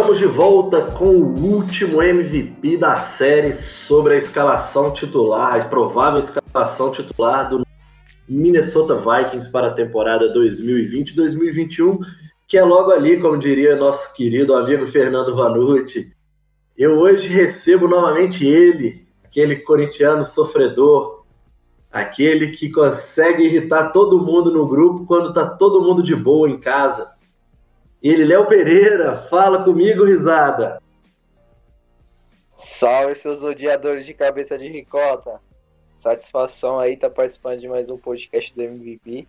Estamos de volta com o último MVP da série sobre a escalação titular, a provável escalação titular do Minnesota Vikings para a temporada 2020-2021, que é logo ali, como diria nosso querido amigo Fernando Vanucci. Eu hoje recebo novamente ele, aquele corintiano sofredor, aquele que consegue irritar todo mundo no grupo quando está todo mundo de boa em casa ele, Léo Pereira, fala comigo, risada. Salve, seus odiadores de cabeça de ricota. Satisfação aí tá participando de mais um podcast do MVP.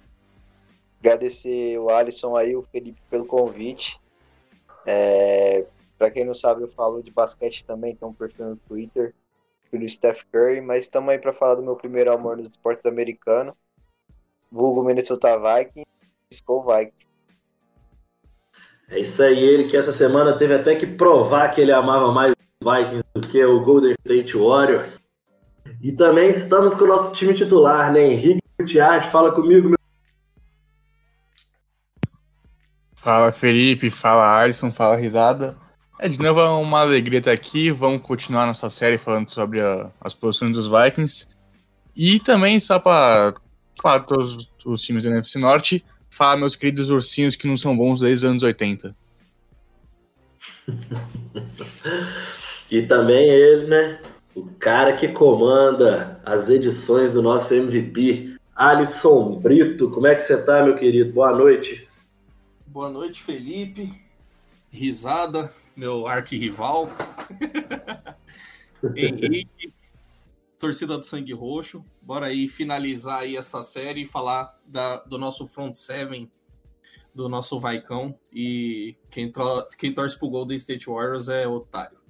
Agradecer o Alisson aí, o Felipe pelo convite. É, para quem não sabe, eu falo de basquete também, tem um perfil no Twitter, pelo Steph Curry, mas estamos aí para falar do meu primeiro amor nos esportes americanos. Vulgo Minnesota Vikings, Skull Vikings. É isso aí, ele que essa semana teve até que provar que ele amava mais os Vikings do que o Golden State Warriors. E também estamos com o nosso time titular, né? Henrique Gutiardi, fala comigo, meu. Fala Felipe, fala Alisson, fala Risada. É, de novo é uma alegria estar aqui. Vamos continuar nossa série falando sobre a, as posições dos Vikings. E também, só para falar todos os times da NFC Norte, Fala, meus queridos ursinhos que não são bons desde os anos 80. e também ele, né? O cara que comanda as edições do nosso MVP, Alisson Brito. Como é que você tá, meu querido? Boa noite. Boa noite, Felipe. Risada, meu arquirrival. Henrique, torcida do Sangue Roxo. Bora aí finalizar aí essa série e falar da, do nosso front seven, do nosso Vaicão. E quem, tro, quem torce pro Golden State Warriors é otário.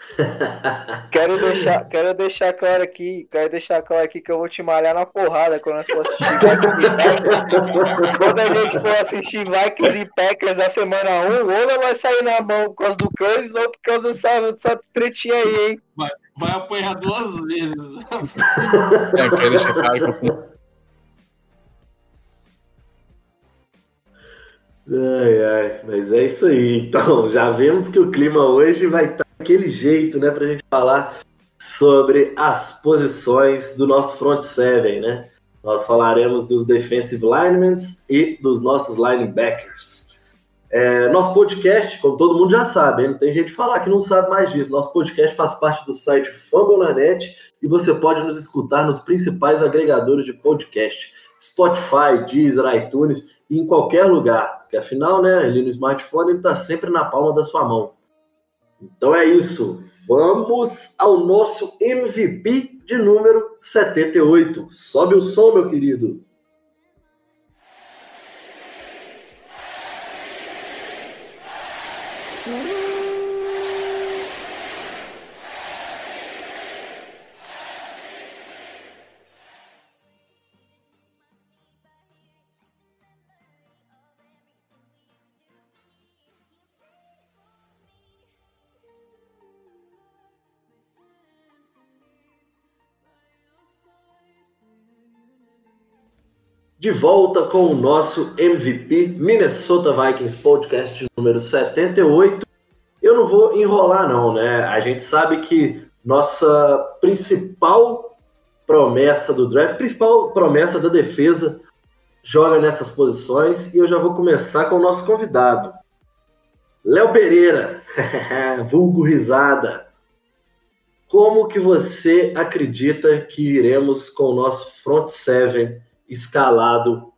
quero deixar, quero deixar claro aqui, quero deixar claro aqui que eu vou te malhar na porrada quando nós for assistir Quando a gente for assistir Vikings e Packers na semana 1, um, ou vai sair na mão por causa do Curry, ou por causa dessa, dessa tretinha aí, hein? Vai, vai apanhar duas vezes. é, quero deixar claro que eu Ai, ai, mas é isso aí. Então, já vemos que o clima hoje vai estar daquele jeito, né, pra gente falar sobre as posições do nosso front seven, né? Nós falaremos dos defensive linemen e dos nossos linebackers. É, nosso podcast, como todo mundo já sabe, não tem gente falar que não sabe mais disso. Nosso podcast faz parte do site Fambonanet e você pode nos escutar nos principais agregadores de podcast: Spotify, Deezer, iTunes e em qualquer lugar. Porque afinal, né, ali no smartphone ele está sempre na palma da sua mão. Então é isso. Vamos ao nosso MVP de número 78. Sobe o som, meu querido. De volta com o nosso MVP Minnesota Vikings Podcast número 78. Eu não vou enrolar não, né? A gente sabe que nossa principal promessa do draft, principal promessa da defesa joga nessas posições e eu já vou começar com o nosso convidado. Léo Pereira, vulgo risada. Como que você acredita que iremos com o nosso front seven escalado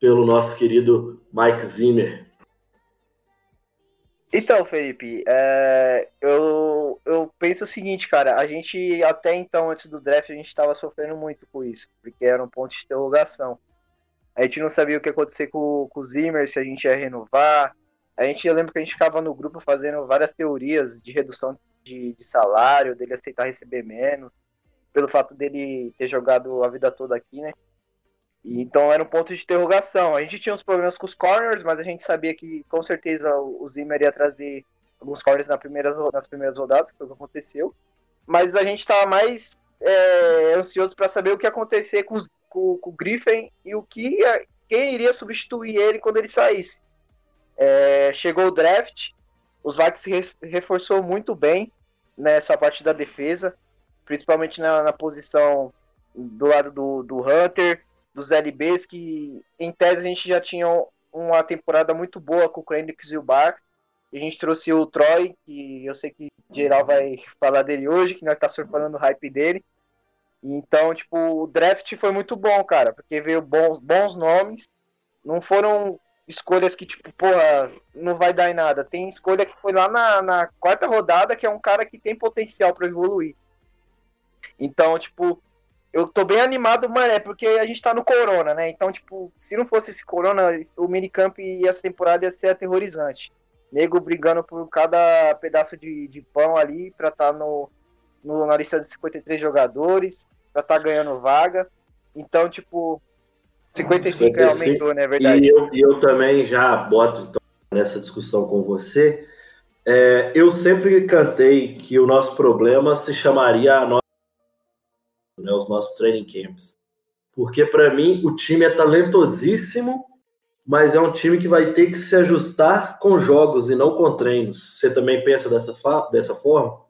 pelo nosso querido Mike Zimmer. Então, Felipe, é, eu, eu penso o seguinte, cara, a gente até então, antes do draft, a gente estava sofrendo muito com isso, porque era um ponto de interrogação. A gente não sabia o que ia acontecer com, com o Zimmer, se a gente ia renovar, A gente, eu lembro que a gente ficava no grupo fazendo várias teorias de redução de, de salário, dele aceitar receber menos, pelo fato dele ter jogado a vida toda aqui, né? Então era um ponto de interrogação. A gente tinha uns problemas com os corners, mas a gente sabia que com certeza o Zimmer ia trazer alguns corners na primeira, nas primeiras rodadas, que foi o que aconteceu. Mas a gente estava mais é, ansioso para saber o que ia acontecer com, os, com, com, o Griffin e o que ia, quem iria substituir ele quando ele saísse. É, chegou o draft, os Vikings reforçou muito bem nessa parte da defesa, principalmente na, na posição do lado do, do Hunter, dos LBs, que em tese a gente já tinha uma temporada muito boa com o Krennic e o Bar. A gente trouxe o Troy, que eu sei que geral vai falar dele hoje, que nós tá surfando o hype dele. Então, tipo, o draft foi muito bom, cara, porque veio bons, bons nomes. Não foram escolhas que, tipo, porra, não vai dar em nada. Tem escolha que foi lá na, na quarta rodada, que é um cara que tem potencial para evoluir. Então, tipo, eu tô bem animado, mano, é porque a gente tá no Corona, né? Então, tipo, se não fosse esse Corona, o minicamp e essa temporada ia ser aterrorizante. Nego brigando por cada pedaço de, de pão ali pra estar tá no, no, na lista de 53 jogadores, pra estar tá ganhando vaga. Então, tipo, 55, 55 aumentou, né? É verdade. E eu, eu também já boto então, nessa discussão com você. É, eu sempre cantei que o nosso problema se chamaria a nossa, né, os nossos training camps. Porque, para mim, o time é talentosíssimo, mas é um time que vai ter que se ajustar com jogos e não com treinos. Você também pensa dessa, dessa forma?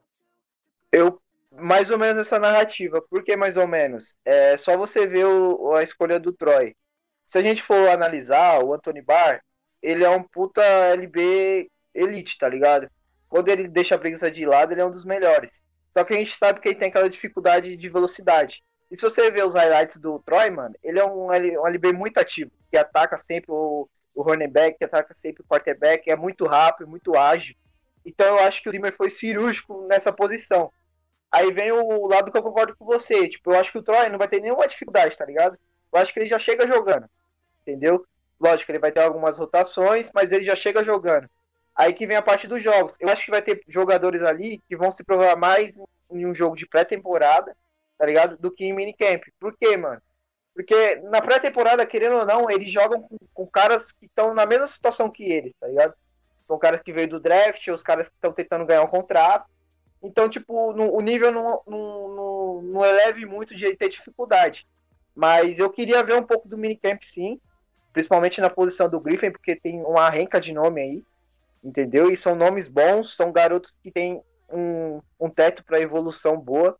Eu mais ou menos essa narrativa. Por que mais ou menos? É só você ver o, a escolha do Troy. Se a gente for analisar o Anthony Barr, ele é um puta LB elite, tá ligado? Quando ele deixa a preguiça de lado, ele é um dos melhores. Só que a gente sabe que ele tem aquela dificuldade de velocidade. E se você ver os highlights do Troy, mano, ele é um, um LB muito ativo, que ataca sempre o, o running back, que ataca sempre o quarterback, é muito rápido, muito ágil. Então eu acho que o Zimmer foi cirúrgico nessa posição. Aí vem o lado que eu concordo com você. Tipo, eu acho que o Troy não vai ter nenhuma dificuldade, tá ligado? Eu acho que ele já chega jogando. Entendeu? Lógico, ele vai ter algumas rotações, mas ele já chega jogando. Aí que vem a parte dos jogos. Eu acho que vai ter jogadores ali que vão se provar mais em um jogo de pré-temporada, tá ligado? Do que em minicamp. Por quê, mano? Porque na pré-temporada, querendo ou não, eles jogam com, com caras que estão na mesma situação que eles, tá ligado? São caras que veio do draft, os caras que estão tentando ganhar um contrato. Então, tipo, no, o nível não, não, não, não eleve muito de ter dificuldade. Mas eu queria ver um pouco do minicamp, sim. Principalmente na posição do Griffin, porque tem uma renca de nome aí. Entendeu? E são nomes bons, são garotos que têm um, um teto para evolução boa.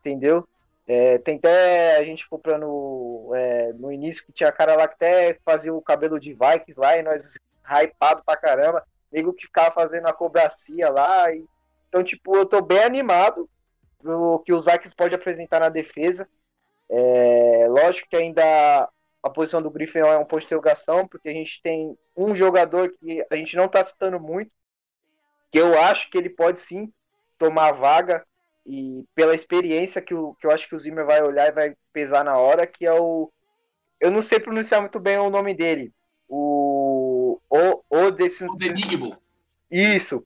Entendeu? É, tem até a gente comprando é, no início que tinha cara lá que até fazia o cabelo de Vikings lá e nós hypado pra caramba. Nego que ficava fazendo a cobracia lá e então, tipo, eu tô bem animado pro que os Vikings pode apresentar na defesa. É, lógico que ainda a posição do Griffin é um ponto de interrogação, porque a gente tem um jogador que a gente não tá citando muito, que eu acho que ele pode sim tomar a vaga, e pela experiência que, o, que eu acho que o Zimmer vai olhar e vai pesar na hora, que é o. Eu não sei pronunciar muito bem o nome dele. O. O, o desse. O Denigbo. Isso,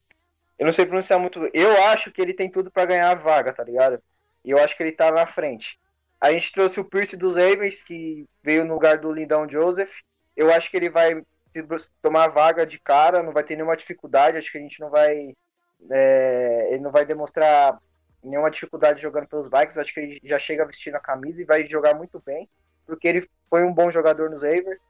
eu não sei pronunciar muito. Eu acho que ele tem tudo para ganhar a vaga, tá ligado? E eu acho que ele tá na frente. A gente trouxe o Pierce dos Ravens, que veio no lugar do Lindão Joseph. Eu acho que ele vai tomar vaga de cara, não vai ter nenhuma dificuldade. Acho que a gente não vai. É, ele não vai demonstrar nenhuma dificuldade jogando pelos Vikings. Acho que ele já chega vestindo a camisa e vai jogar muito bem, porque ele foi um bom jogador nos Ravens.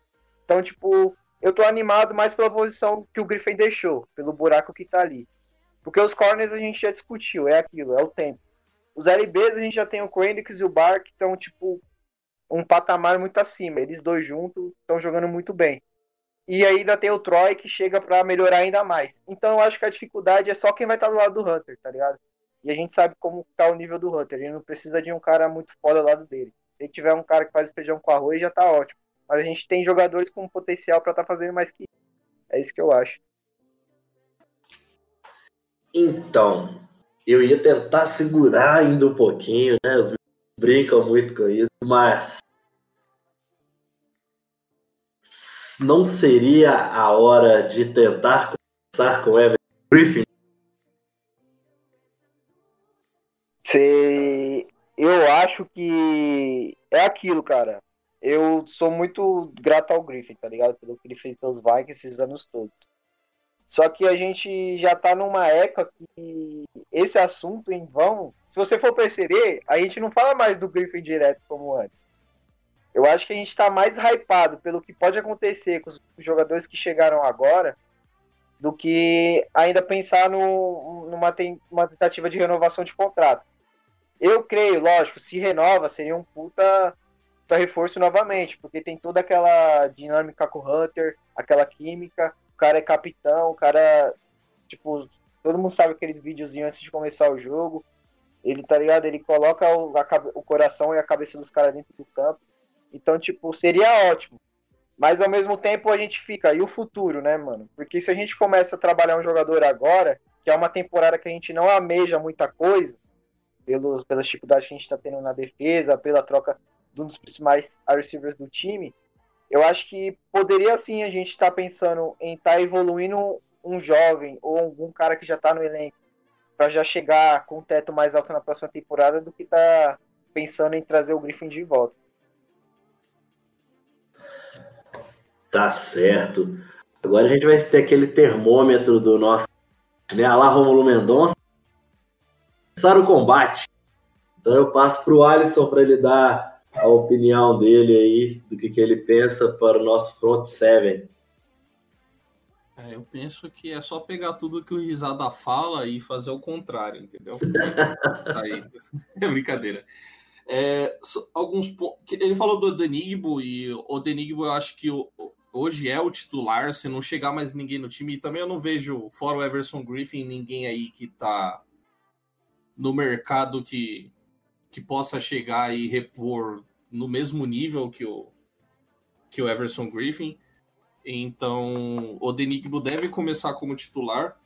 Então, tipo, eu tô animado mais pela posição que o Griffin deixou, pelo buraco que tá ali. Porque os corners a gente já discutiu, é aquilo, é o tempo. Os LBs a gente já tem o Quendix e o Bar que estão, tipo, um patamar muito acima. Eles dois juntos estão jogando muito bem. E ainda tem o Troy que chega para melhorar ainda mais. Então eu acho que a dificuldade é só quem vai estar tá do lado do Hunter, tá ligado? E a gente sabe como tá o nível do Hunter. Ele não precisa de um cara muito foda ao lado dele. Se tiver um cara que faz feijão com arroz, já tá ótimo. Mas a gente tem jogadores com potencial para estar tá fazendo mais que É isso que eu acho. Então, eu ia tentar segurar ainda um pouquinho, né? Os brincam muito com isso, mas não seria a hora de tentar começar com Evan Griffin. Você... Eu acho que é aquilo, cara. Eu sou muito grato ao Griffin, tá ligado? Pelo que ele fez pelos Vikings esses anos todos. Só que a gente já tá numa época que esse assunto em vão, se você for perceber, a gente não fala mais do Griffin direto como antes. Eu acho que a gente tá mais hypado pelo que pode acontecer com os jogadores que chegaram agora do que ainda pensar no, numa uma tentativa de renovação de contrato. Eu creio, lógico, se renova, seria um puta, puta reforço novamente, porque tem toda aquela dinâmica com o Hunter, aquela química, o cara é capitão, o cara, tipo, todo mundo sabe aquele videozinho antes de começar o jogo, ele, tá ligado? Ele coloca o, a, o coração e a cabeça dos caras dentro do campo. Então, tipo, seria ótimo. Mas ao mesmo tempo a gente fica, e o futuro, né, mano? Porque se a gente começa a trabalhar um jogador agora, que é uma temporada que a gente não ameja muita coisa, pelos, pelas dificuldades que a gente está tendo na defesa, pela troca de um dos principais receivers do time, eu acho que poderia sim a gente estar tá pensando em estar tá evoluindo um jovem ou algum cara que já está no elenco para já chegar com um teto mais alto na próxima temporada do que tá pensando em trazer o Griffin de volta. Tá certo. Agora a gente vai ter aquele termômetro do nosso, né, Alá Romulo Mendonça, começar o combate. Então eu passo para o Alisson para ele dar a opinião dele aí, do que, que ele pensa para o nosso front seven. É, eu penso que é só pegar tudo que o Risada fala e fazer o contrário, entendeu? Sair. É brincadeira. É, alguns Ele falou do Denigbo e o Denigbo eu acho que hoje é o titular, se não chegar mais ninguém no time. E também eu não vejo, fora o Everson Griffin, ninguém aí que tá no mercado que, que possa chegar e repor no mesmo nível que o, que o Everson Griffin. Então, o Denigbo deve começar como titular.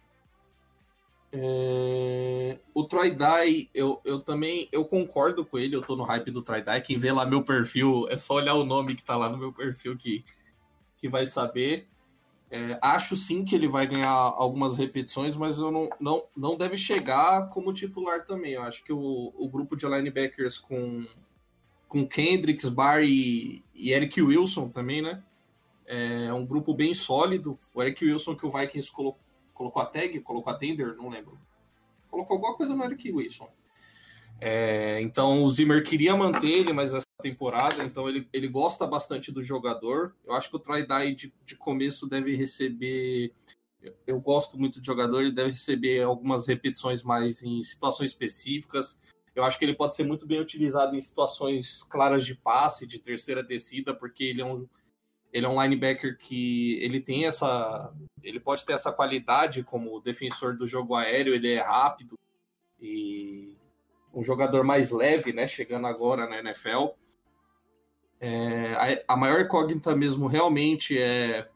É... O Troy Dye, eu, eu também eu concordo com ele, eu tô no hype do Troy Dye. Quem vê lá meu perfil, é só olhar o nome que tá lá no meu perfil que, que vai saber. É, acho sim que ele vai ganhar algumas repetições, mas eu não, não, não deve chegar como titular também. Eu acho que o, o grupo de linebackers com, com Kendricks, Barr e, e Eric Wilson também, né? É um grupo bem sólido. O Eric Wilson que o Vikings colocou, colocou a tag, colocou a tender, não lembro. Colocou alguma coisa no Eric Wilson. É, então o Zimmer queria manter ele, mas temporada, então ele, ele gosta bastante do jogador. Eu acho que o Troy Dye de, de começo deve receber. Eu gosto muito de jogador, ele deve receber algumas repetições mais em situações específicas. Eu acho que ele pode ser muito bem utilizado em situações claras de passe, de terceira descida, porque ele é um, ele é um linebacker que ele tem essa. Ele pode ter essa qualidade como defensor do jogo aéreo, ele é rápido e um jogador mais leve, né? Chegando agora na NFL. É, a, a, maior incógnita mesmo realmente é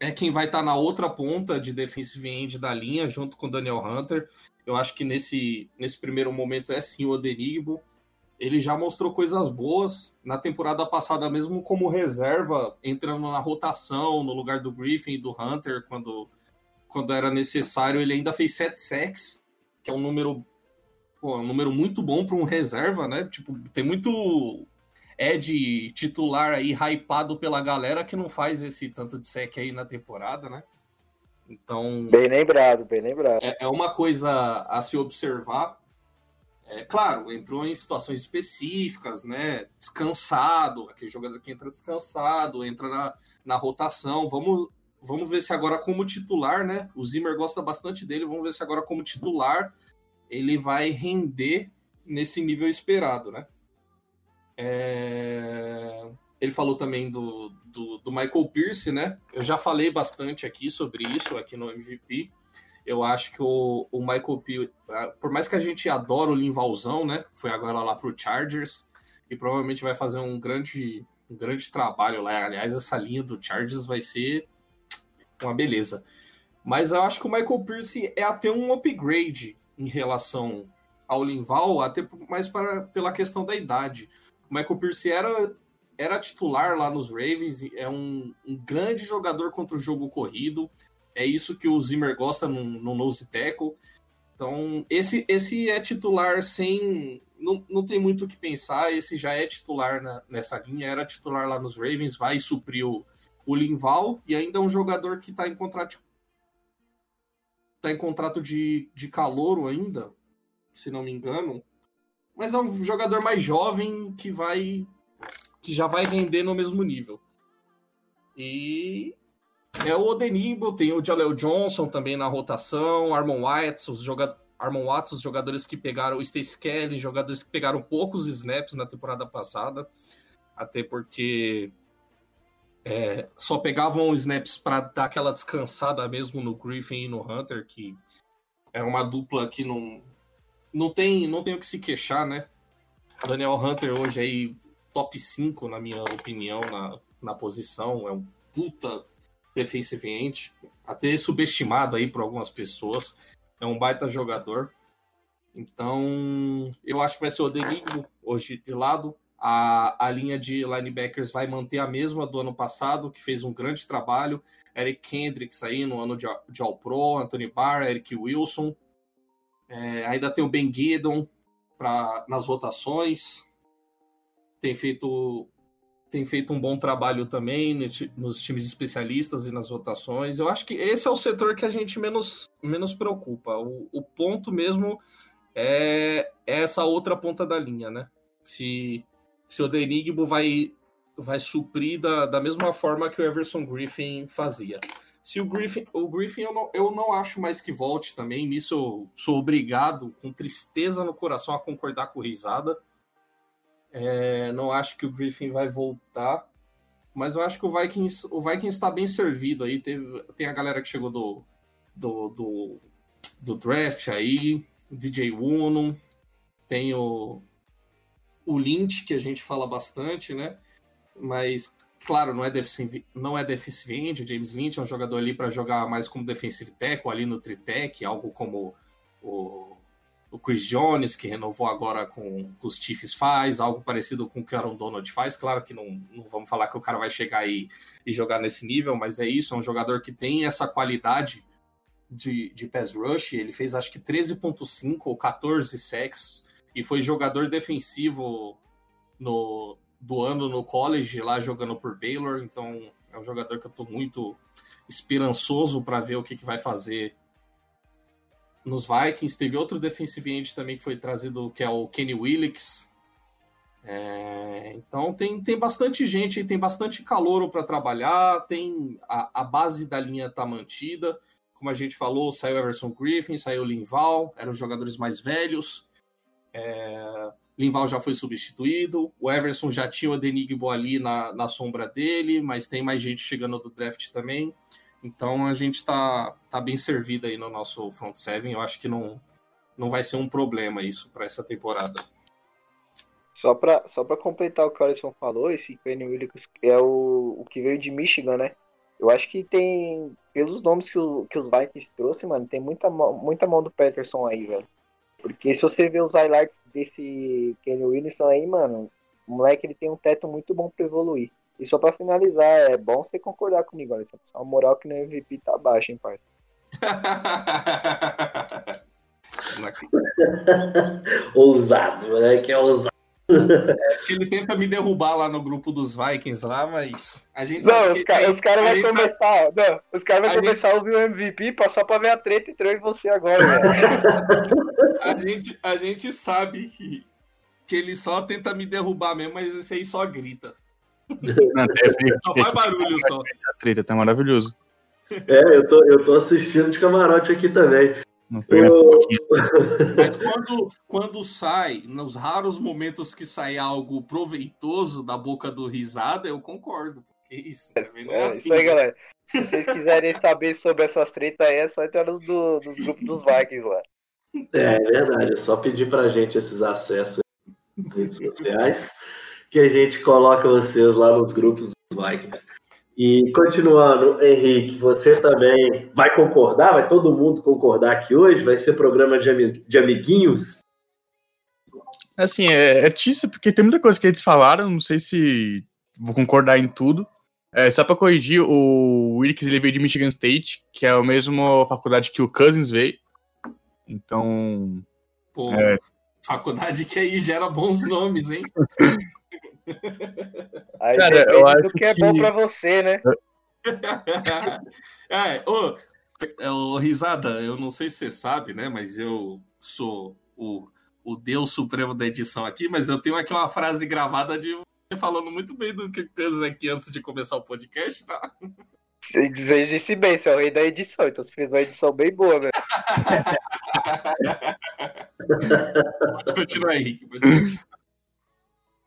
é quem vai estar tá na outra ponta de defensive end da linha, junto com o Daniel Hunter. Eu acho que nesse, nesse primeiro momento é sim o Odenigbo. Ele já mostrou coisas boas na temporada passada, mesmo como reserva, entrando na rotação no lugar do Griffin e do Hunter, quando, quando era necessário. Ele ainda fez sete sacks, que é um número pô, um número muito bom para um reserva, né? Tipo, tem muito Ed titular aí hypado pela galera que não faz esse tanto de sec aí na temporada, né? Então. Bem lembrado, bem lembrado. É, é uma coisa a se observar. É, claro, entrou em situações específicas, né? Descansado, aquele jogador que entra descansado, entra na, na rotação. Vamos, vamos ver se agora, como titular, né? O Zimmer gosta bastante dele. Vamos ver se agora, como titular, ele vai render nesse nível esperado, né? É... Ele falou também do, do, do, Michael Pierce, né? Eu já falei bastante aqui sobre isso, aqui no MVP. Eu acho que o, o Michael Pierce, ah, por mais que a gente adore o Linvalzão, né? Foi agora lá para o Chargers e provavelmente vai fazer um grande, um grande trabalho lá. Aliás, essa linha do Chargers vai ser uma beleza. Mas eu acho que o Michael Pierce é até um upgrade em relação ao Linval, até mais para, pela questão da idade. O Michael Pierce era, era titular lá nos Ravens, é um, um grande jogador contra o jogo corrido. É isso que o Zimmer gosta no, no nose tackle. Então, esse, esse é titular sem. Não, não tem muito o que pensar. Esse já é titular na, nessa linha, era titular lá nos Ravens, vai suprir o, o Linval e ainda é um jogador que está em contrato. Tá em contrato de, de calouro ainda, se não me engano. Mas é um jogador mais jovem que vai. que já vai render no mesmo nível. E é o Odenibo, tem o Jaleel Johnson também na rotação, Armon Watts, os jogadores. Armon Watts, os jogadores que pegaram o Stace Kelly, jogadores que pegaram poucos snaps na temporada passada, até porque é, só pegavam snaps para dar aquela descansada mesmo no Griffin e no Hunter, que é uma dupla que não, não tem não tem o que se queixar, né? Daniel Hunter hoje aí top 5, na minha opinião, na, na posição, é um puta defensive end, até subestimado aí por algumas pessoas. É um baita jogador. Então, eu acho que vai ser o Denigmo hoje de lado. A, a linha de linebackers vai manter a mesma do ano passado, que fez um grande trabalho. Eric Kendricks aí no ano de, de All-Pro, Anthony Barr, Eric Wilson. É, ainda tem o Ben Giddon pra, nas rotações. Tem feito tem feito um bom trabalho também nos times especialistas e nas votações. Eu acho que esse é o setor que a gente menos, menos preocupa. O, o ponto mesmo é, é, essa outra ponta da linha, né? Se, se o Denigbo vai, vai suprir da, da mesma forma que o Everson Griffin fazia. Se o Griffin, o Griffin eu não, eu não acho mais que volte também, nisso eu sou obrigado, com tristeza no coração, a concordar com Risada é, não acho que o Griffin vai voltar, mas eu acho que o Vikings, o Vikings está bem servido aí. Teve, tem a galera que chegou do, do, do, do draft aí, DJ Uno, tem o, o Lynch, que a gente fala bastante, né? Mas, claro, não é defensive, não é defensive end, o James Lynch é um jogador ali para jogar mais como defensive tackle, ali no tritec, algo como o o Chris Jones, que renovou agora com, com, os Chiefs, faz, algo parecido com o que o Aaron Donald faz. Claro que não, não vamos falar que o cara vai chegar aí e jogar nesse nível, mas é isso, é um jogador que tem essa qualidade de, de pass rush. Ele fez acho que 13.5 ou 14 sacks e foi jogador defensivo no, do ano no college, lá jogando por Baylor. Então é um jogador que eu estou muito esperançoso para ver o que, que vai fazer nos Vikings. Teve outro defensive end também que foi trazido, que é o Kenny Willix. É, então tem, tem bastante gente, tem bastante calor para trabalhar, tem a, a, base da linha tá mantida. Como a gente falou, saiu Everson Griffin, saiu Linval, eram os jogadores mais velhos. É, Linval já foi substituído, o Everson já tinha o Denigbo ali na, na sombra dele, mas tem mais gente chegando do draft também. Então a gente está tá bem servido aí no nosso front seven. Eu acho que não, não vai ser um problema isso para essa temporada. Só para só completar o que o Alisson falou, esse Kenny Williams é o, o que veio de Michigan, né? Eu acho que tem, pelos nomes que, o, que os Vikings trouxe, mano, tem muita, muita mão do Peterson aí, velho. Porque se você ver os highlights desse Kenny Williamson aí, mano, o moleque ele tem um teto muito bom para evoluir. E só pra finalizar, é bom você concordar comigo, Alisson. A moral que no MVP tá baixa, hein, parça? ousado, né? Que é ousado. É, ele tenta me derrubar lá no grupo dos Vikings lá, mas a gente Não, os, ca os caras vão começar. Vai... Não, os caras vão começar gente... a ouvir o MVP passar pra ver a treta entre eu e você agora, a, gente, a gente sabe que, que ele só tenta me derrubar mesmo, mas esse aí só grita. Não, só faz barulho só. Essa treta tá maravilhoso. É, eu tô, eu tô assistindo de camarote aqui também. Mas quando, quando sai, nos raros momentos que sai algo proveitoso da boca do risada, eu concordo. Isso, é, é, assim, isso aí, né? galera. Se vocês quiserem saber sobre essas tretas aí, é só entrar nos do, do grupos dos Vikings lá. É, é verdade, é só pedir pra gente esses acessos nas redes sociais que a gente coloca vocês lá nos grupos dos Vikings. E continuando, Henrique, você também vai concordar? Vai todo mundo concordar aqui hoje? Vai ser programa de, de amiguinhos? Assim, é, é porque tem muita coisa que eles falaram, não sei se vou concordar em tudo, É, só pra corrigir, o Wilkes ele veio de Michigan State, que é a mesma faculdade que o Cousins veio. Então. Pô, é... faculdade que aí gera bons nomes, hein? aí Cara, eu acho que é bom pra você, né? é, ô, ô, Risada, eu não sei se você sabe, né? Mas eu sou o, o Deus Supremo da edição aqui, mas eu tenho aqui uma frase gravada de você falando muito bem do que fez aqui antes de começar o podcast, tá? Você disse bem, você é o rei da edição, então você fez uma edição bem boa, velho. pode continuar, Henrique. Pode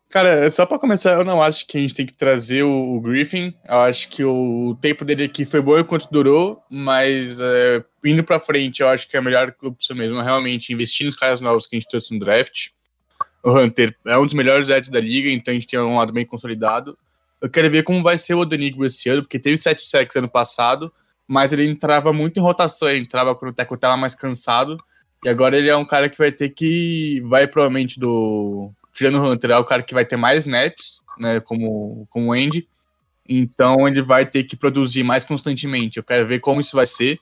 Cara, só pra começar, eu não acho que a gente tem que trazer o, o Griffin. Eu acho que o tempo dele aqui foi bom enquanto durou, mas é, indo pra frente, eu acho que é a melhor opção mesmo, realmente investir nos caras novos que a gente trouxe no draft. O Hunter é um dos melhores ads da liga, então a gente tem um lado bem consolidado. Eu quero ver como vai ser o Odenigbo esse ano, porque teve 7 sacks ano passado, mas ele entrava muito em rotação, ele entrava quando o Teco estava mais cansado, e agora ele é um cara que vai ter que. Vai provavelmente do. Tirando o Hunter, é o cara que vai ter mais snaps, né? Como, como o Andy. Então ele vai ter que produzir mais constantemente. Eu quero ver como isso vai ser.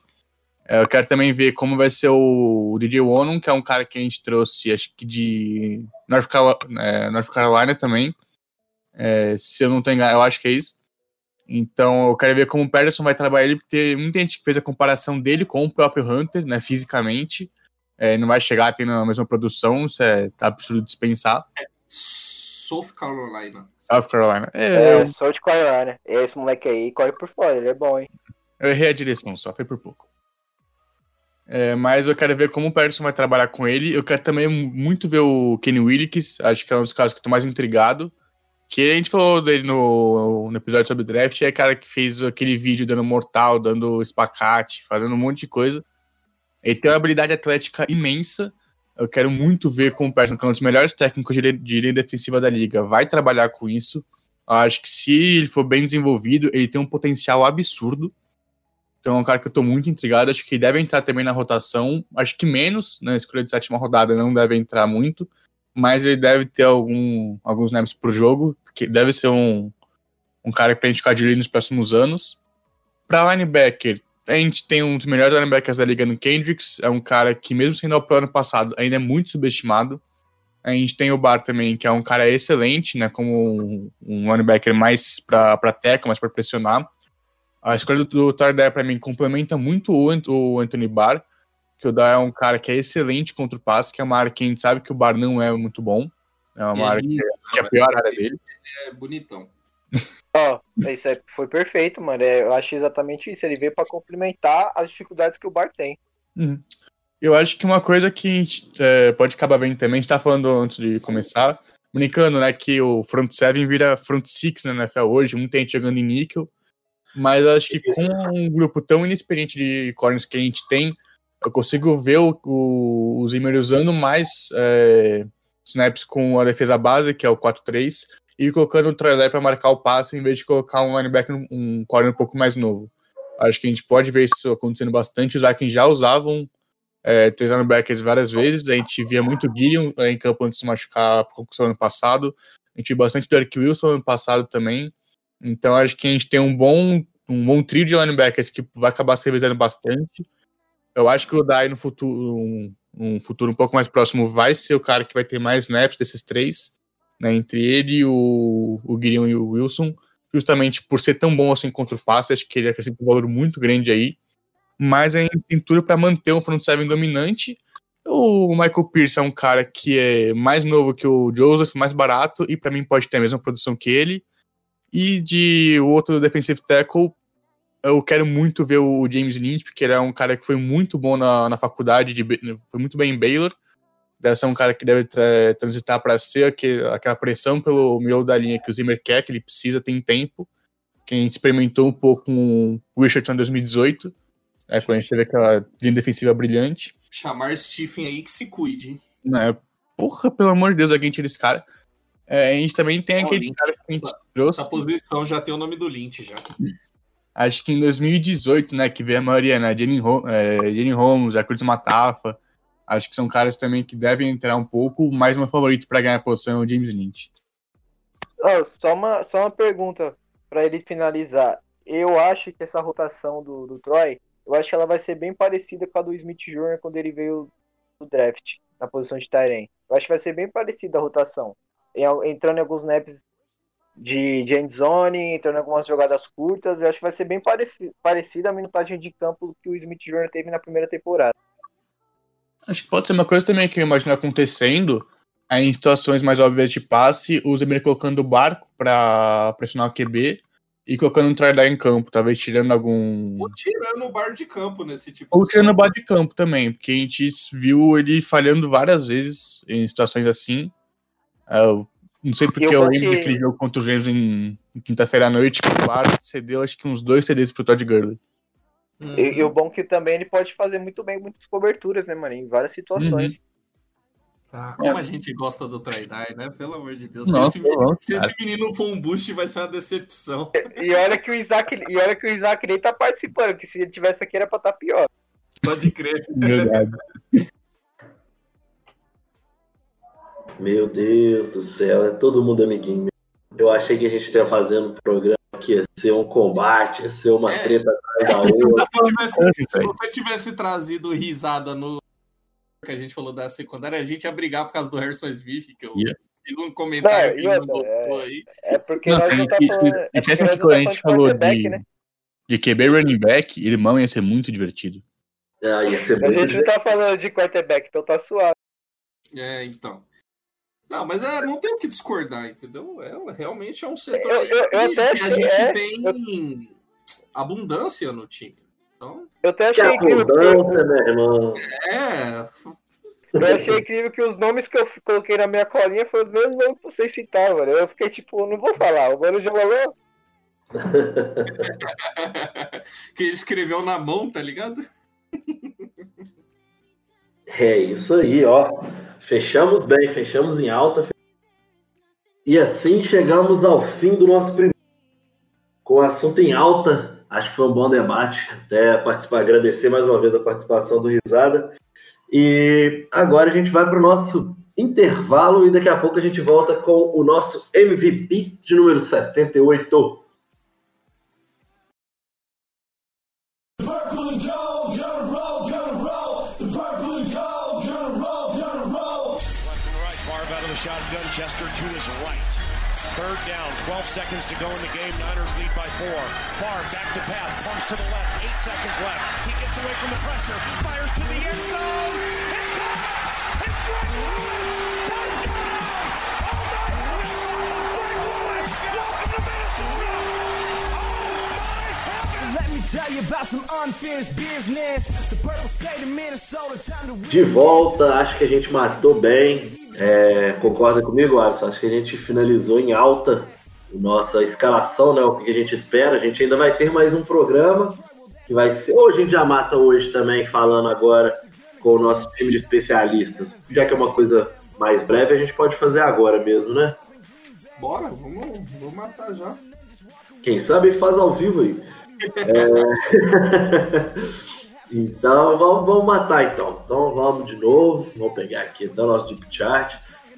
É, eu quero também ver como vai ser o DJ Wonum, que é um cara que a gente trouxe, acho que de North Carolina, é, North Carolina também. É, se eu não enganado, eu acho que é isso. Então eu quero ver como o Patterson vai trabalhar ele, porque muita gente fez a comparação dele com o próprio Hunter, né, fisicamente. É, não vai chegar tendo a mesma produção, isso é tá absurdo dispensar. É, South Carolina. South Carolina. É, é South Carolina. Esse moleque aí corre por fora, ele é bom, hein? Eu errei a direção só, foi por pouco. É, mas eu quero ver como o Patterson vai trabalhar com ele. Eu quero também muito ver o Kenny Willicks, acho que é um dos casos que eu tô mais intrigado. Que a gente falou dele no, no episódio sobre draft, é cara que fez aquele vídeo dando mortal, dando espacate, fazendo um monte de coisa. Ele tem uma habilidade atlética imensa. Eu quero muito ver como o Patterson, que é um dos melhores técnicos de, linha defensiva da liga, vai trabalhar com isso. Eu acho que se ele for bem desenvolvido, ele tem um potencial absurdo. Então é um cara que eu tô muito intrigado. Acho que deve entrar também na rotação. Acho que menos, na né? escolha de sétima rodada, não deve entrar muito. Mas ele deve ter algum, alguns snaps pro jogo. Que deve ser um, um cara pra gente ficar de olho nos próximos anos. Pra linebacker, a gente tem um dos melhores linebackers da liga no Kendricks. É um cara que, mesmo sendo ao ano passado, ainda é muito subestimado. A gente tem o Bar também, que é um cara excelente, né? Como um, um linebacker mais pra, pra teca, mais pra pressionar. A escolha do, do Tardé, para mim, complementa muito o, o Anthony Barr, que o Dar é um cara que é excelente contra o passe, que é uma área que a gente sabe que o Bar não é muito bom. É uma é área que, que, é a pior área dele. é bonitão. Ó, oh, isso foi perfeito, mano. É, eu acho exatamente isso. Ele veio para complementar as dificuldades que o Bar tem. Uhum. Eu acho que uma coisa que a gente é, pode acabar bem também, a gente tá falando antes de começar, brincando, né, que o front 7 vira front 6 na NFL hoje, muita gente jogando em níquel, mas acho que com um grupo tão inexperiente de corners que a gente tem, eu consigo ver o, o, o Zimmer usando mais é, snaps com a defesa base, que é o 4-3, e colocando o trailer para marcar o passe em vez de colocar um linebacker, um corner um pouco mais novo. Acho que a gente pode ver isso acontecendo bastante. Os Vikings já usavam é, três linebackers várias vezes. A gente via muito Gideon em campo antes de se machucar por concussão ano passado. A gente viu bastante do Eric Wilson ano passado também. Então acho que a gente tem um bom, um bom trio de linebackers que vai acabar se revisando bastante. Eu acho que o Dai no futuro, um, um, futuro um pouco mais próximo, vai ser o cara que vai ter mais snaps desses três, né, entre ele, o, o Guirion e o Wilson, justamente por ser tão bom assim contra o passe, acho que ele acrescenta um valor muito grande aí. Mas a gente tem para manter um front seven dominante. O Michael Pierce é um cara que é mais novo que o Joseph, mais barato, e para mim pode ter a mesma produção que ele. E de outro defensive tackle, eu quero muito ver o James Lynch, porque ele é um cara que foi muito bom na, na faculdade, de, foi muito bem em Baylor. Deve ser um cara que deve tra transitar para ser aquele, aquela pressão pelo miolo da linha que o Zimmer quer, que ele precisa, tem tempo. Quem experimentou um pouco com o Richardson em 2018, né, quando a gente teve aquela linha defensiva brilhante. Chamar Stephen aí que se cuide. Né, porra, pelo amor de Deus, alguém tira esse cara. É, a gente também tem aquele Lynch, cara que a gente essa, trouxe. Essa posição já tem o nome do Lynch já. Acho que em 2018, né, que veio a maioria, né, Jenny, é, Holmes, a Cruz Matafa. Acho que são caras também que devem entrar um pouco, mais meu favorito para ganhar a posição é o James Lynch. Oh, só, uma, só uma pergunta. para ele finalizar, eu acho que essa rotação do, do Troy, eu acho que ela vai ser bem parecida com a do Smith Jr. quando ele veio do draft, na posição de Tyrene. Eu acho que vai ser bem parecida a rotação. Entrando em alguns snaps de, de endzone, entrando em algumas jogadas curtas, eu acho que vai ser bem parecida a minutagem de campo que o Smith Jr. teve na primeira temporada. Acho que pode ser uma coisa também que eu imagino acontecendo aí em situações mais óbvias de passe, o Zemir colocando o barco para pressionar o QB e colocando um try em campo, talvez tirando algum. Ou tirando o bar de campo nesse tipo Ou tirando o bar de campo também, porque a gente viu ele falhando várias vezes em situações assim. Uh, não sei porque eu, eu lembro que... daquele jogo contra os Rams em, em quinta-feira à noite, que o Barco cedeu acho que uns dois CDs pro Todd Gurley. Uhum. E, e, o bom é que também ele pode fazer muito bem muitas coberturas, né, mano? Em várias situações. Uhum. Ah, como é. a gente gosta do Traidai, né? Pelo amor de Deus. Nossa, se, esse menino, se, esse menino, for um boost, vai ser uma decepção. E olha que o Isaac, e olha que o Isaac nem tá participando, que se ele tivesse aqui era pra estar tá pior. Pode crer. Verdade. Meu Deus do céu, é todo mundo amiguinho. Eu achei que a gente estaria fazendo um programa que ia ser um combate, ia ser uma é, treta atrás da outra. Se você tivesse trazido risada no, que a gente falou da secundária, a gente ia brigar por causa do Harrison Smith, que eu yeah. fiz um comentário não, que ele não gostou é, aí. É porque Nossa, nós não tá falando... É porque que quando a gente falou de, né? de QB running back, irmão ia ser muito divertido. Ah, ia ser a gente não tá falando de quarterback, então tá suave. É, então. Não, mas é, não tem o que discordar, entendeu? É, realmente é um setor eu, eu, eu que, que, a gente é, tem eu... abundância no time. Então, eu até achei incrível. Que... Né, irmão? É. Eu achei incrível que os nomes que eu coloquei na minha colinha foram os mesmos nomes que vocês citaram, Eu fiquei tipo, não vou falar. O mano já falou. que ele escreveu na mão, tá ligado? É isso aí, ó. Fechamos bem, fechamos em alta. E assim chegamos ao fim do nosso primeiro. Com o assunto em alta, Acho que foi um bom debate. Até participar, agradecer mais uma vez a participação do Risada. E agora a gente vai para o nosso intervalo e daqui a pouco a gente volta com o nosso MVP de número 78. Seconds to go in the game. Niners lead by four. Far back to pass, pumps to the left. Eight seconds left. He gets away from the pressure, fires to the end zone. It's caught! It's Greg Lewis! Touchdown! Oh my God! Greg Lewis! Welcome to. Time to De volta, acho que a gente matou bem. É, concorda comigo, Alisson? Acho que a gente finalizou em alta nossa escalação, né? O que a gente espera. A gente ainda vai ter mais um programa que vai ser. Ou a gente já mata hoje também, falando agora com o nosso time de especialistas. Já que é uma coisa mais breve, a gente pode fazer agora mesmo, né? Bora, vamos, vamos matar já. Quem sabe faz ao vivo aí. é... Então vamos, vamos matar então. Então vamos de novo. Vamos pegar aqui então nosso deep chart.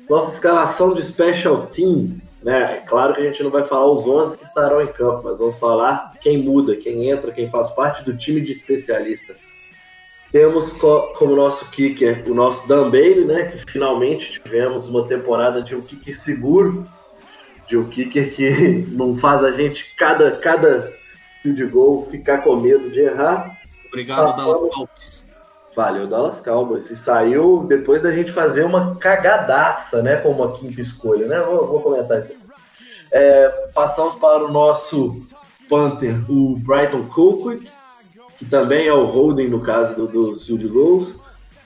Nossa escalação de special team. Né? É claro que a gente não vai falar os 11 que estarão em campo, mas vamos falar quem muda, quem entra, quem faz parte do time de especialista. Temos como nosso kicker o nosso Dan Bailey, né? Que finalmente tivemos uma temporada de um kicker seguro, de um kicker que não faz a gente cada cada field goal ficar com medo de errar. Obrigado, Dallas. Valeu, Dallas Cowboys. E saiu depois da gente fazer uma cagadaça, né? Com uma quinta escolha, né? Vou, vou comentar isso. É, passamos para o nosso Panther, o Brighton Colquitt, que também é o holding no caso dos do field goals.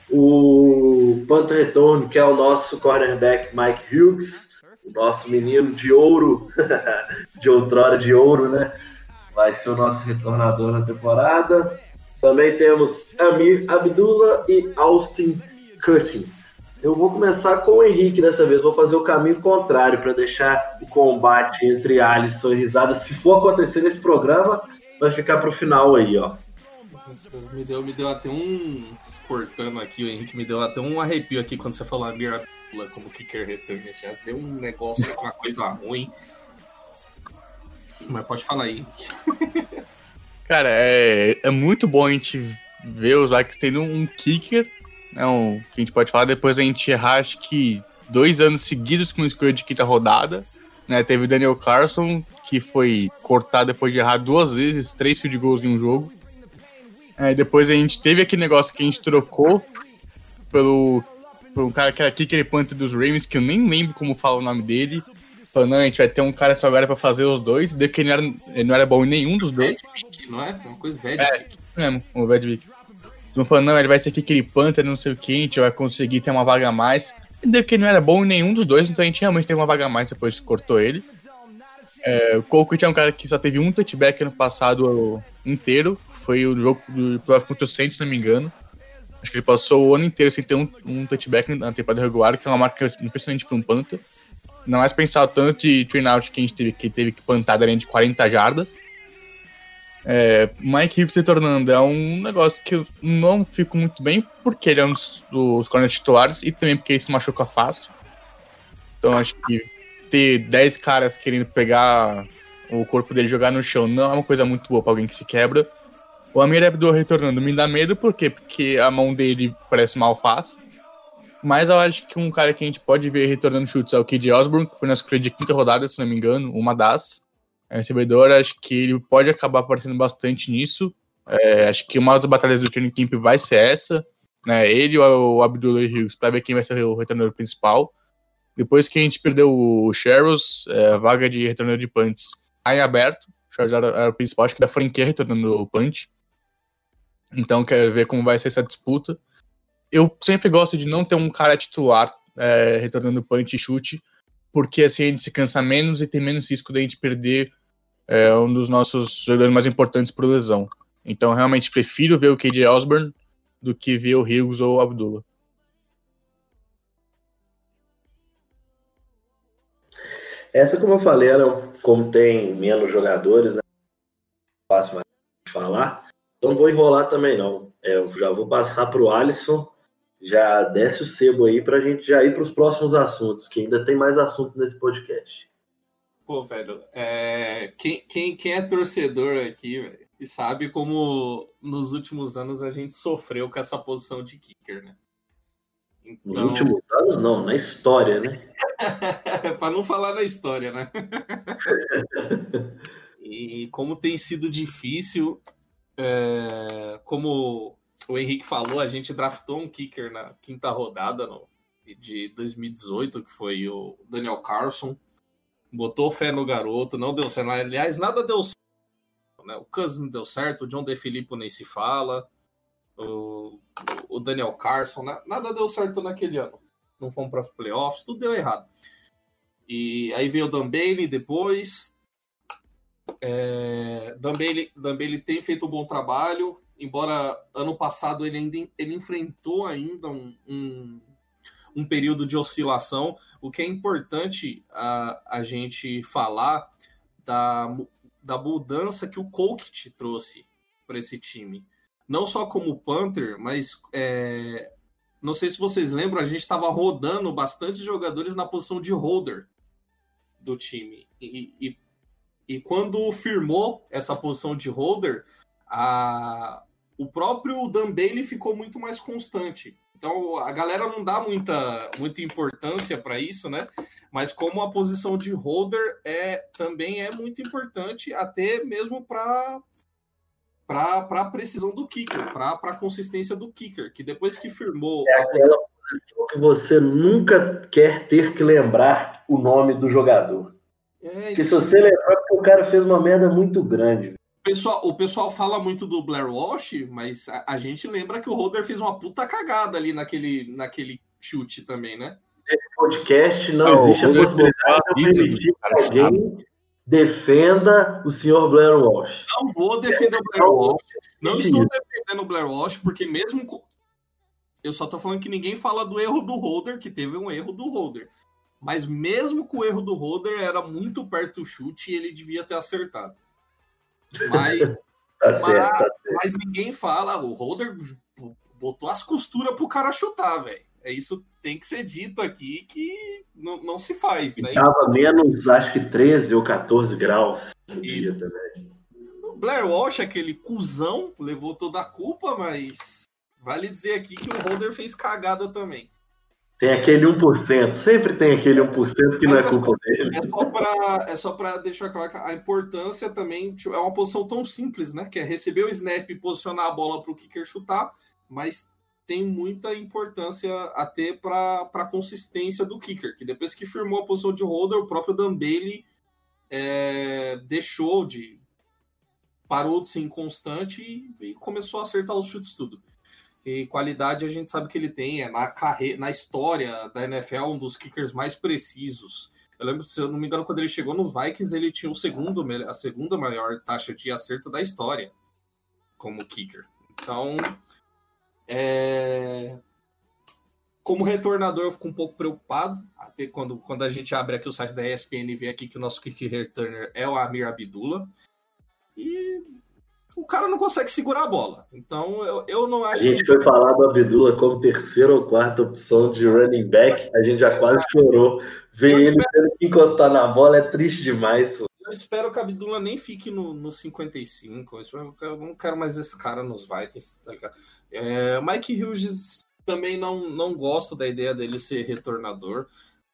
O Panther Retorno, que é o nosso cornerback Mike Hughes, o nosso menino de ouro, de outrora de ouro, né? Vai ser o nosso retornador na temporada. Também temos Amir Abdullah e Austin Cutting. Eu vou começar com o Henrique dessa vez, vou fazer o caminho contrário para deixar o combate entre Alisson e Risada. Se for acontecer nesse programa, vai ficar para o final aí, ó. Me deu, me deu até um. Cortando aqui, o Henrique me deu até um arrepio aqui quando você falou Amir Abdullah como kicker return. Já deu um negócio, uma coisa ruim. Mas pode falar aí. Cara, é, é muito bom a gente ver os Vikings tendo um kicker, né, um, que a gente pode falar, depois a gente errar, acho que dois anos seguidos com escolha de quinta rodada. Né, teve o Daniel Carson, que foi cortado depois de errar duas vezes, três field goals em um jogo. É, depois a gente teve aquele negócio que a gente trocou pelo, pelo cara que era kicker e punter dos Ravens, que eu nem lembro como fala o nome dele. Falando, não, a gente vai ter um cara só agora pra fazer os dois, deu que ele não, era, ele não era bom em nenhum dos dois. Vedvik, não é? Uma coisa velha. É, mesmo, o Vedvik. Então falando, não, ele vai ser kicker e punter, não sei o que, a gente vai conseguir ter uma vaga a mais. E deu que ele não era bom em nenhum dos dois, então a gente realmente teve uma vaga a mais depois cortou ele. É, o Colquitt é um cara que só teve um touchback ano passado inteiro. Foi o jogo do playoff contra o Saints, se não me engano. Acho que ele passou o ano inteiro sem ter um, um touchback na temporada regular, que é uma marca impressionante para um Panther. Não mais pensar o tanto de turnout que a gente teve que, teve que plantar da de 40 jardas. É, Mike Hughes se tornando é um negócio que eu não fico muito bem, porque ele é um dos, dos corners titulares e também porque ele se machuca fácil. Então acho que ter 10 caras querendo pegar o corpo dele jogar no chão não é uma coisa muito boa para alguém que se quebra. O Amir Abdul retornando me dá medo, por quê? Porque a mão dele parece mal fácil. Mas eu acho que um cara que a gente pode ver retornando chutes é o Kid Osborne, que foi na escolha de quinta rodada, se não me engano, uma das. É recebedor, acho que ele pode acabar aparecendo bastante nisso. É, acho que uma das batalhas do training camp vai ser essa. Né? Ele ou o Abdullah Hughes, para ver quem vai ser o retornador principal. Depois que a gente perdeu o Sherrills, é, a vaga de retornador de punts tá em aberto. O Charles era, era, o principal, acho que da franquia retornando o punch. Então quero ver como vai ser essa disputa. Eu sempre gosto de não ter um cara titular é, retornando punch e chute, porque assim a gente se cansa menos e tem menos risco de a gente perder é, um dos nossos jogadores mais importantes por lesão. Então realmente prefiro ver o KJ Osborne do que ver o Hughes ou o Abdullah. Essa, como eu falei, como tem menos jogadores, né? Fácil mais falar. Então não vou enrolar também, não. É, eu já vou passar para o Alisson. Já desce o sebo aí para a gente já ir para os próximos assuntos, que ainda tem mais assunto nesse podcast. Pô, velho, é... quem, quem, quem é torcedor aqui, velho, e sabe como nos últimos anos a gente sofreu com essa posição de kicker, né? Então... Nos últimos anos, não, na história, né? para não falar na história, né? e como tem sido difícil, é... como o Henrique falou, a gente draftou um kicker na quinta rodada no... de 2018, que foi o Daniel Carlson. Botou fé no garoto, não deu certo. Aliás, nada deu certo. Né? O Cousin deu certo, o John DeFilippo nem se fala o, o Daniel Carson, né? nada deu certo naquele ano. Não fomos para playoffs, tudo deu errado. E aí veio o Dan Bailey depois. É, Dan, Bailey, Dan Bailey tem feito um bom trabalho, embora ano passado ele ainda ele enfrentou ainda um, um, um período de oscilação. O que é importante a, a gente falar da, da mudança que o Colquitt trouxe para esse time não só como Panther, mas é, não sei se vocês lembram, a gente estava rodando bastante jogadores na posição de holder do time. E, e, e quando firmou essa posição de holder, a, o próprio Dan Bailey ficou muito mais constante. Então a galera não dá muita, muita importância para isso, né? Mas como a posição de holder é também é muito importante, até mesmo para para a precisão do kicker, para a consistência do kicker, que depois que firmou. É aquela posição que você nunca quer ter que lembrar o nome do jogador. É, Porque se você lembrar, o cara fez uma merda muito grande. O pessoal, o pessoal fala muito do Blair Walsh, mas a, a, gente lembra que o Holder fez uma puta cagada ali naquele, naquele chute também, né? Nesse podcast não, não existe a possibilidade de permitir que alguém defenda o senhor Blair Walsh. Não vou defender o Blair Walsh. Não estou defendendo o Blair Walsh, porque mesmo. Com... Eu só estou falando que ninguém fala do erro do Holder, que teve um erro do Holder. Mas mesmo com o erro do Holder, era muito perto do chute e ele devia ter acertado. Mas, tá certo, mas, tá mas ninguém fala. O Holder botou as costuras pro cara chutar, velho. É isso tem que ser dito aqui que não, não se faz, né? Estava menos, acho que 13 ou 14 graus. Dia também. O Blair Walsh, aquele cuzão, levou toda a culpa, mas vale dizer aqui que o Holder fez cagada também. Tem aquele 1%, sempre tem aquele 1% que não é é culpa dele. É só pra, é só deixar claro que a importância também tipo, é uma posição tão simples, né? Que é receber o snap e posicionar a bola para o kicker chutar, mas tem muita importância a ter para a consistência do kicker, que depois que firmou a posição de holder, o próprio Dan Bailey é, deixou de. parou de ser inconstante e, e começou a acertar os chutes tudo. E qualidade a gente sabe que ele tem, é na carreira, na história da NFL, um dos kickers mais precisos. Eu lembro, se eu não me engano, quando ele chegou nos Vikings, ele tinha o segundo, a segunda maior taxa de acerto da história como kicker. Então, é... como retornador, eu fico um pouco preocupado. Até quando, quando a gente abre aqui o site da ESPN e vê aqui que o nosso kicker returner é o Amir Abdullah. E o cara não consegue segurar a bola. Então, eu, eu não A acho gente que. foi falar do Abdullah como terceira ou quarta opção de running back, a gente já quase chorou. Ver ele espero- tendo que encostar na bola é triste demais. Eu espero que a Abdullah nem fique no, no 55. Isso eu, não quero mais esse cara nos Vikings. Tá? É, Mike Hughes também não, não gosto da ideia dele ser retornador.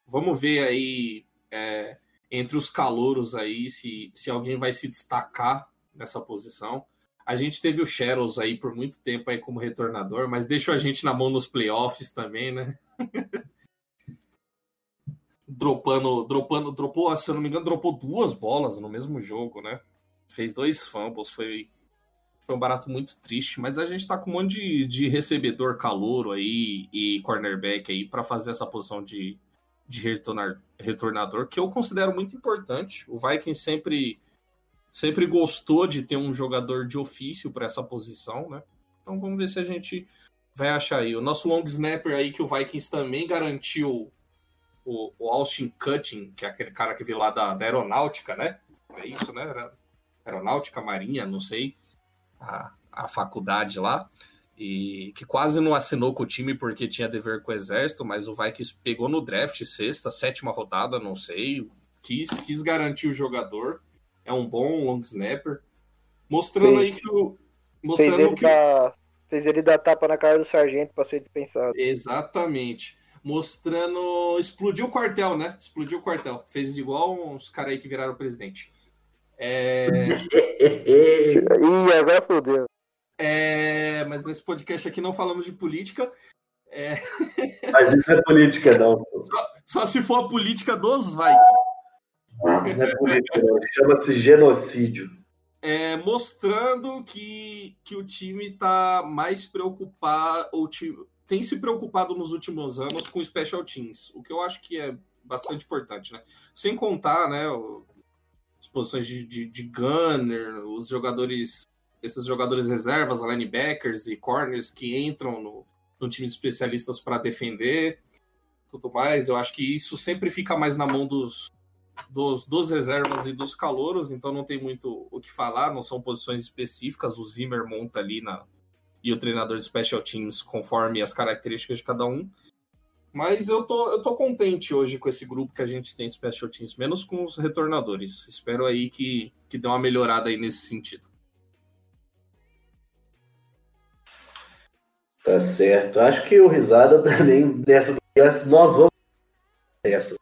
Vamos ver aí é, entre os calouros aí se, se alguém vai se destacar nessa posição. A gente teve o Shadows aí por muito tempo aí como retornador, mas deixou a gente na mão nos playoffs também, né? dropando, dropando, dropou, se eu não me engano, dropou duas bolas no mesmo jogo, né? Fez dois fumbles, foi, foi um barato muito triste, mas a gente tá com um monte de, de recebedor calouro aí e cornerback aí para fazer essa posição de, de retornar, retornador, que eu considero muito importante. O Vikings sempre sempre gostou de ter um jogador de ofício para essa posição, né? Então vamos ver se a gente vai achar aí. O nosso long snapper aí que o Vikings também garantiu o, o Austin Cutting, que é aquele cara que veio lá da, da aeronáutica, né? É isso, né? Era aeronáutica, marinha, não sei, a, a faculdade lá, e que quase não assinou com o time porque tinha dever com o exército, mas o Vikings pegou no draft sexta, sétima rodada, não sei, quis, quis garantir o jogador, é um bom long snapper, mostrando Fez. aí que o... Fez Mostrando ele, que dar, fez ele dar tapa na cara do sargento pra ser dispensado. Exatamente. Mostrando. Explodiu o quartel, né? Explodiu o quartel. Fez igual uns caras aí que viraram presidente. É, Ih, agora fodeu. é, Mas nesse podcast aqui não falamos de política. É, Mas isso não é política, não. Só se for a política dos Vikings. É política, não. Chama-se genocídio. É, mostrando que, que o time está mais preocupado, ou tem se preocupado nos últimos anos com special teams, o que eu acho que é bastante importante, né? Sem contar, né, as posições de, de, de gunner, os jogadores, esses jogadores reservas, linebackers e corners que entram no, no time de especialistas para defender, tudo mais. Eu acho que isso sempre fica mais na mão dos, dos, dos reservas e dos calouros, então não tem muito o que falar, não são posições específicas, o Zimmer monta ali na e o treinador de special teams conforme as características de cada um. Mas eu tô, eu tô contente hoje com esse grupo que a gente tem special teams, menos com os retornadores. Espero aí que, que dê uma melhorada aí nesse sentido. Tá certo. Acho que o Risada também nessa nós vamos essa.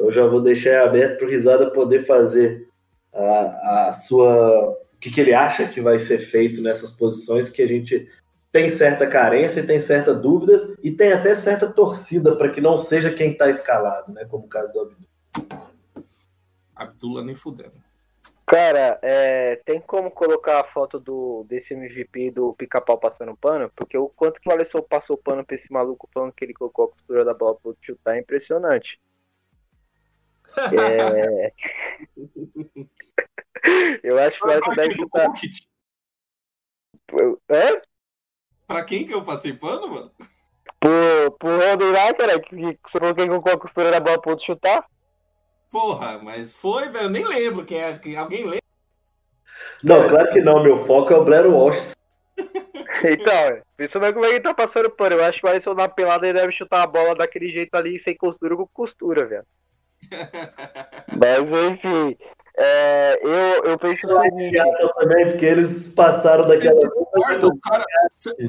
Então eu já vou deixar aberto para o Risada poder fazer a, a sua o que, que ele acha que vai ser feito nessas posições que a gente tem certa carência, tem certa dúvidas e tem até certa torcida para que não seja quem está escalado, né? Como o caso do Abdul. Abdullah nem fudendo. Cara, é, tem como colocar a foto do, desse MVP do pica-pau passando pano? Porque o quanto que o Alisson passou pano pra esse maluco falando que ele colocou a costura da bola pro chutar é impressionante. É... Eu acho que o Alisson deve chutar. Hã? Pra quem que eu passei pano, mano? Pro, pro Rondo lá, cara, que, que você falou que ele colocou a costura da bola outro chutar? Porra, mas foi, velho. Eu nem lembro quem é. Quem, alguém lembra? Não, claro que não. Meu foco é o Blair Walsh. Então, bem como é que ele tá passando pano. Eu acho que o Alisson na pelada ele deve chutar a bola daquele jeito ali, sem costura com costura, velho. Mas enfim. É, eu, eu penso o seguinte. também, porque eles passaram daquela. Cara,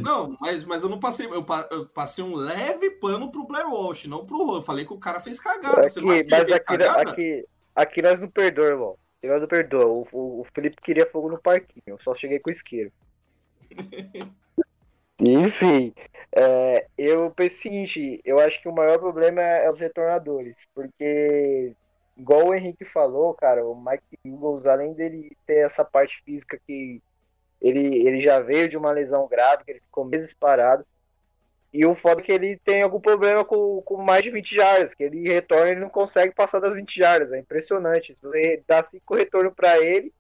não, mas, mas eu não passei. Eu, pa- eu passei um leve pano pro Blair Walsh, não pro Ro. Eu falei que o cara fez cagada. Você não acha Aqui, mas aqui, cagada? aqui, aqui nós não perdoamos, irmão. Aqui nós não perdoamos. O, o, o Felipe queria fogo no parquinho. Eu só cheguei com isqueiro. Enfim, é, eu penso o seguinte, eu acho que o maior problema é os retornadores, porque, igual o Henrique falou, cara, o Mike Eagles, além dele ter essa parte física que ele, ele já veio de uma lesão grave, que ele ficou meses parado, e o foda é que ele tem algum problema com, com mais de 20 jardas, que ele retorna e ele não consegue passar das 20 jardas, é impressionante. Se você dá 5 retornos para ele,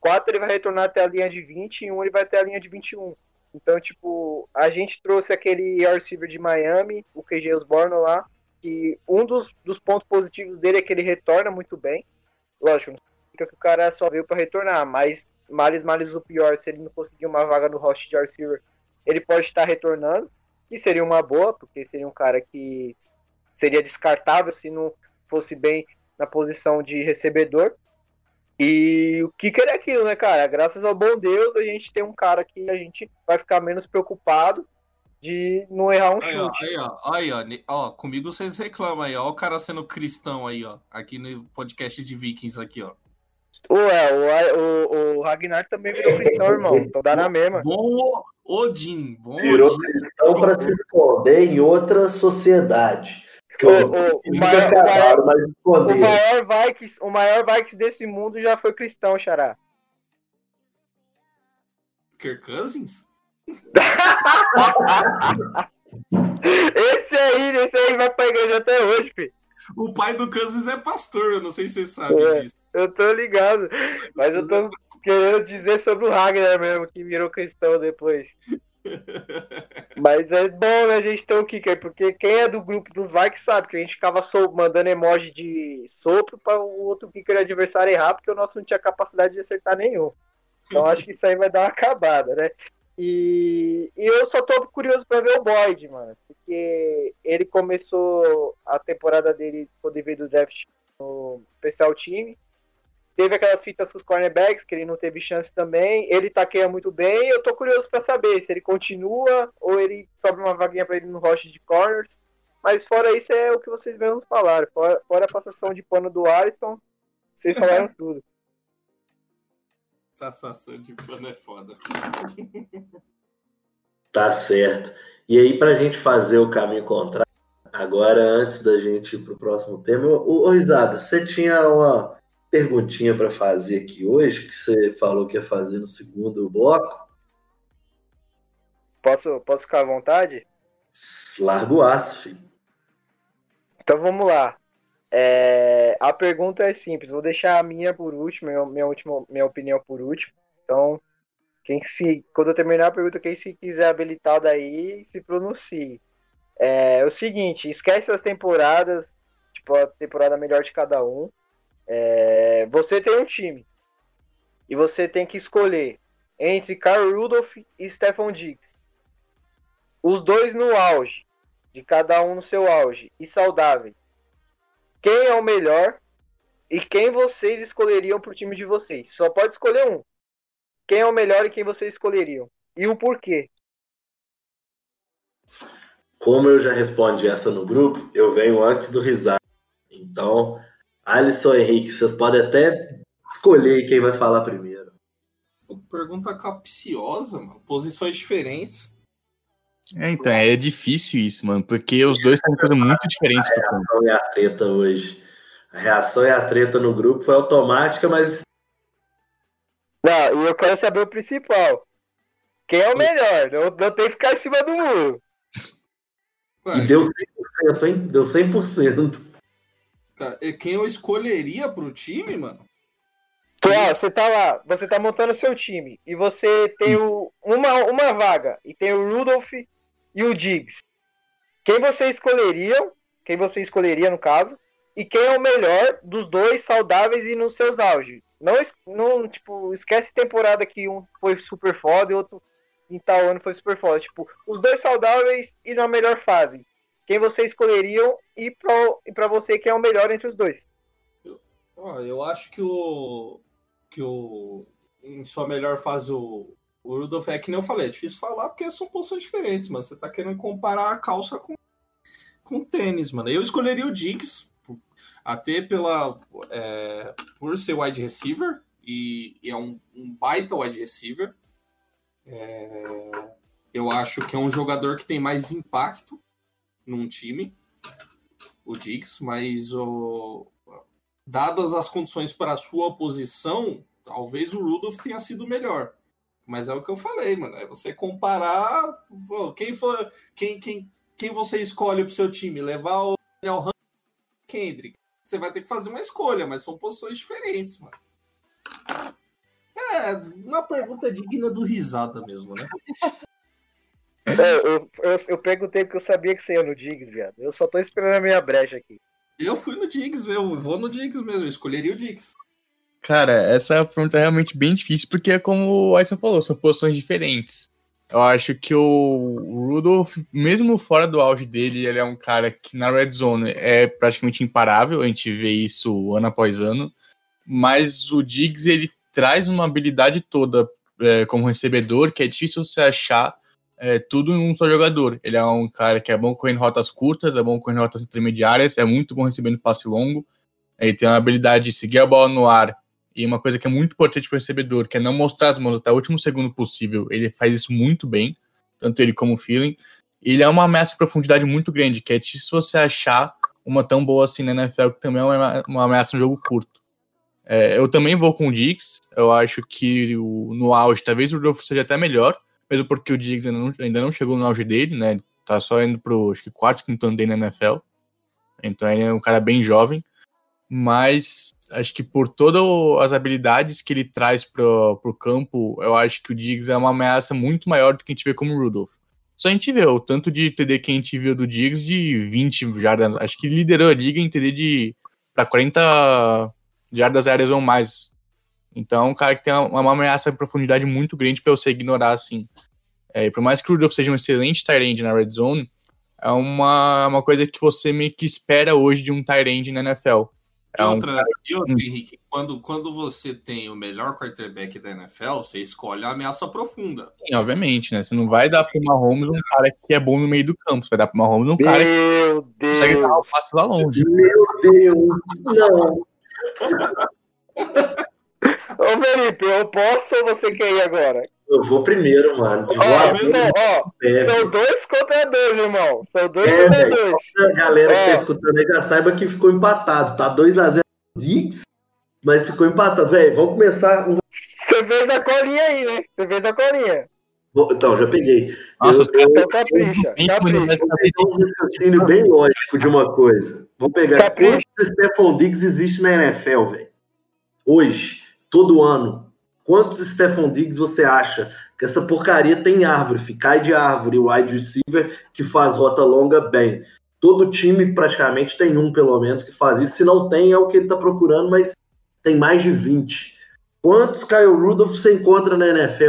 4 ele vai retornar até a linha de 20 e um ele vai até a linha de 21. Então, tipo, a gente trouxe aquele wide receiver de Miami, o KJ Osborne lá, que um dos, dos pontos positivos dele é que ele retorna muito bem. Lógico, não significa que o cara só veio para retornar, mas males, males o pior, se ele não conseguir uma vaga no roster de wide receiver, ele pode estar retornando, que seria uma boa, porque seria um cara que seria descartável se não fosse bem na posição de recebedor. E o kicker é aquilo, né, cara? Graças ao bom Deus, a gente tem um cara que a gente vai ficar menos preocupado de não errar um Aí, ó, chute. aí, ó, aí, ó, ó, comigo vocês reclamam aí, ó, o cara sendo cristão aí, ó, aqui no podcast de Vikings aqui, ó. Ué, o, o, o Ragnar também virou cristão, irmão. Então dá na mesma. Bom Odin, bom Virou Odin. cristão para se esconder em outra sociedade. O, o, o, maior, o, acabaram, maior, mas o, maior Vikings, o maior Vikings desse mundo já foi cristão, Xará. Kirk Cousins? Esse aí, esse aí vai pra igreja até hoje, filho. O pai do Cousins é pastor, eu não sei se vocês sabem É. disso. Eu tô ligado. Mas eu tô querendo dizer sobre o Ragnar mesmo, que virou cristão depois. Mas é bom, né, a gente ter um kicker, porque quem é do grupo dos Vikings sabe que a gente ficava mandando emoji de sopro para o outro kicker adversário errar, porque o nosso não tinha capacidade de acertar nenhum. Então acho que isso aí vai dar uma acabada, né? E, e eu só tô curioso para ver o Boyd, mano, porque ele começou a temporada dele ele veio do draft no especial time. Teve aquelas fitas com os cornerbacks, que ele não teve chance também. Ele taqueia muito bem. Eu tô curioso pra saber se ele continua ou ele sobe uma vaguinha pra ele no roster de corners. Mas fora isso, é o que vocês mesmos falaram. Fora, fora a passação de pano do Alisson, vocês falaram tudo. Passação de pano é foda. Tá certo. E aí, pra gente fazer o caminho contrário, agora, antes da gente ir pro próximo tema, ô, ô Risada, você tinha uma perguntinha pra fazer aqui hoje, que você falou que ia fazer no segundo bloco? Posso, posso ficar à vontade? Larga o aço, filho. Então vamos lá. É, a pergunta é simples. Vou deixar a minha por último, minha, minha, última, minha opinião por último. Então, quem se, quando eu terminar a pergunta, quem se quiser habilitar daí, se pronuncie. É o seguinte, esquece as temporadas, tipo, a temporada melhor de cada um. É, você tem um time e você tem que escolher entre Carl Rudolph e Stephon Diggs. Os dois no auge, de cada um no seu auge e saudável. Quem é o melhor e quem vocês escolheriam para o time de vocês? Só pode escolher um. Quem é o melhor e quem vocês escolheriam? E o porquê? Como eu já respondi essa no grupo, eu venho antes do risado. Então, Alisson Henrique, vocês podem até escolher quem vai falar primeiro. Pergunta capciosa, mano. Posições diferentes. É, então, é difícil isso, mano, porque os dois têm coisa muito diferente do A reação e a treta hoje. A reação e a treta no grupo foi automática, mas Não, e eu quero saber o principal. Quem é o melhor? Não, não tem que ficar em cima do muro. Ué, e deu 100%, hein? Deu 100%. Cara, e quem eu escolheria pro time, mano? Pô, ó, você tá lá, você tá montando seu time e você tem o, uma, uma vaga e tem o Rudolph e o Diggs. Quem você escolheria? Quem você escolheria no caso? E quem é o melhor dos dois saudáveis e nos seus auge? Não, não tipo, esquece temporada que um foi super foda e outro em tal ano foi super foda. Tipo, os dois saudáveis e na melhor fase. Quem você escolheriam e pra, pra você quem é o melhor entre os dois? Ó, eu acho que o. que o. Em sua melhor fase, o, o Rudolph é que nem eu falei, é difícil falar porque são posições diferentes, mano. Você tá querendo comparar a calça com, com tênis, mano. Eu escolheria o Diggs, até pela. É, por ser wide receiver, e, e é um, um, baita wide receiver. É, eu acho que é um jogador que tem mais impacto num time, o Diggs, mas o, dadas as condições para a sua posição, talvez o Rudolph tenha sido melhor. Mas é o que eu falei, mano. É você comparar quem for, quem, quem, quem você escolhe para o seu time, levar o Daniel Kendrick. Você vai ter que fazer uma escolha, mas são posições diferentes, mano. É, uma pergunta digna do risada mesmo, né? É, eu, eu, eu perguntei porque eu sabia que você ia no Diggs, viado. Eu só tô esperando a minha brecha aqui. Eu fui no Diggs, eu vou no Diggs mesmo, eu escolheria o Diggs. Cara, essa pergunta é realmente bem difícil, porque é como o Ayson falou, são posições diferentes. Eu acho que o Rudolph, mesmo fora do auge dele, ele é um cara que na red zone é praticamente imparável, a gente vê isso ano após ano. Mas o Diggs, ele traz uma habilidade toda é, como recebedor que é difícil você achar é, tudo em um só jogador. Ele é um cara que é bom correndo rotas curtas, é bom correndo rotas intermediárias, é muito bom recebendo passe longo. Ele tem uma habilidade de seguir a bola no ar e uma coisa que é muito importante para o recebedor, que é não mostrar as mãos até o último segundo possível. Ele faz isso muito bem, tanto ele como o Feeling. Ele é uma ameaça de profundidade muito grande, que é difícil você achar uma tão boa assim na NFL, que também é uma, uma ameaça no jogo curto. É, eu também vou com o Diggs. Eu acho que o, no auge, talvez o Rudolph seja até melhor, mesmo porque o Diggs ainda não, ainda não chegou no auge dele, né? Tá só indo pro acho que quarto, quinto ano dele na NFL. Então ele é um cara bem jovem. Mas acho que por todas as habilidades que ele traz pro, pro campo, eu acho que o Diggs é uma ameaça muito maior do que a gente vê como o Rudolph. Só a gente vê o tanto de TD que a gente viu do Diggs de 20 jardas. Acho que liderou a liga em TD de para 40 jardas aéreas ou mais. Então, é um cara que tem uma, uma ameaça de profundidade muito grande para você ignorar, assim. É, e por mais que o Rudolph seja um excelente tight na red zone, é uma, uma coisa que você meio que espera hoje de um tight na NFL. É outra, um e outra, Henrique, quando, quando você tem o melhor quarterback da NFL, você escolhe a ameaça profunda. Sim, obviamente, né? Você não vai dar pro Mahomes um cara que é bom no meio do campo, você vai dar pro Mahomes um Meu cara Deus. que consegue dar o lá longe. Meu Deus, não. Ô, Felipe, eu posso ou você quer ir agora? Eu vou primeiro, mano. Ó, são, ó, é. são dois contra dois, irmão. São dois É, contra dois. A galera que tá É. escutando aí já saiba que ficou empatado. Tá 2x0 Dix, mas ficou empatado. Velho, vamos começar. Você fez a colinha aí, né? Você fez a colinha. Então, já peguei. Nossa, Eu- os caras eu- Então capricha, pegar um raciocínio bem lógico de uma coisa. Vou pegar Capricha. quantos Stephon Diggs existe na NFL, velho? Hoje, todo ano. Quantos Stephon Diggs você acha que essa porcaria tem árvore, fi, cai de árvore, o wide receiver que faz rota longa bem? Todo time praticamente tem um, pelo menos, que faz isso. Se não tem, é o que ele tá procurando, mas tem mais de 20. Quantos Kyle Rudolph você encontra na NFL?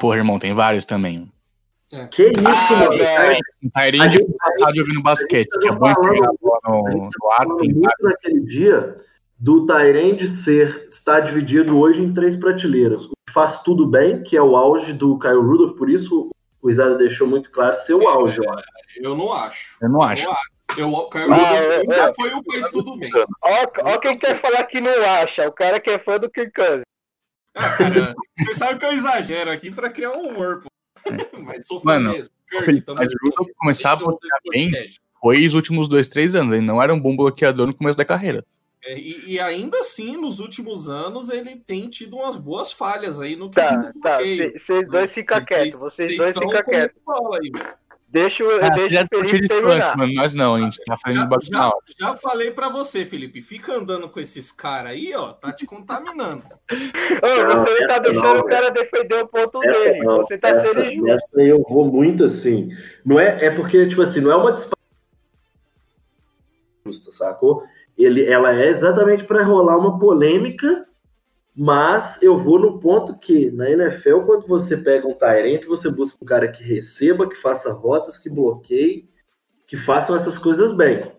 Porra, irmão, tem vários também. Que isso, Ah, mano? Um A Tyrande gente- passado jogando basquete, que é bom falando- pegar a no, a gente no ar, muito naquele dia do Tyrande ser estar dividido hoje em três prateleiras. O que faz tudo bem, que é o auge do Kyle Rudolph, por isso o Isada deixou muito claro ser o auge. ó. Eu não acho. Eu não acho. Eu, o Caio Ah, Rudolph é, nunca é. foi o fez tudo bem. Ó, ó quem quer falar que não acha. O cara que é fã do Kirk Cousins. Ah, cara, você sabe que eu exagero aqui pra criar um humor, pô. Mas sou fã Mano, mesmo. Kirk, Felipe, mas. Rudolph começar a é bloquear bem foi os últimos dois, três anos. Ele não era um bom bloqueador no começo da carreira. É, E, e ainda assim, nos últimos anos, ele tem tido umas boas falhas aí no Tá, quesito tá. Vocês dois ficam quietos. Vocês dois ficam quietos. Deixa, o- Ah, deixa já o Felipe discutiu isso antes, terminar. mano. Nós não, a gente tá fazendo Já, na já, já falei pra você, Felipe. Fica andando com esses caras aí, ó. Tá te contaminando. Ô, você não tá deixando não, o cara defender o ponto dele. não, Você tá essa, sendo injusto. essa eu vou muito assim. Não é, é porque, tipo assim, não é uma disputa justa, sacou? Ele, ela é exatamente para rolar uma polêmica, mas eu vou no ponto que na NFL, quando você pega um Tyrant, você busca um cara que receba, que faça rotas, que bloqueie, que façam essas coisas bem.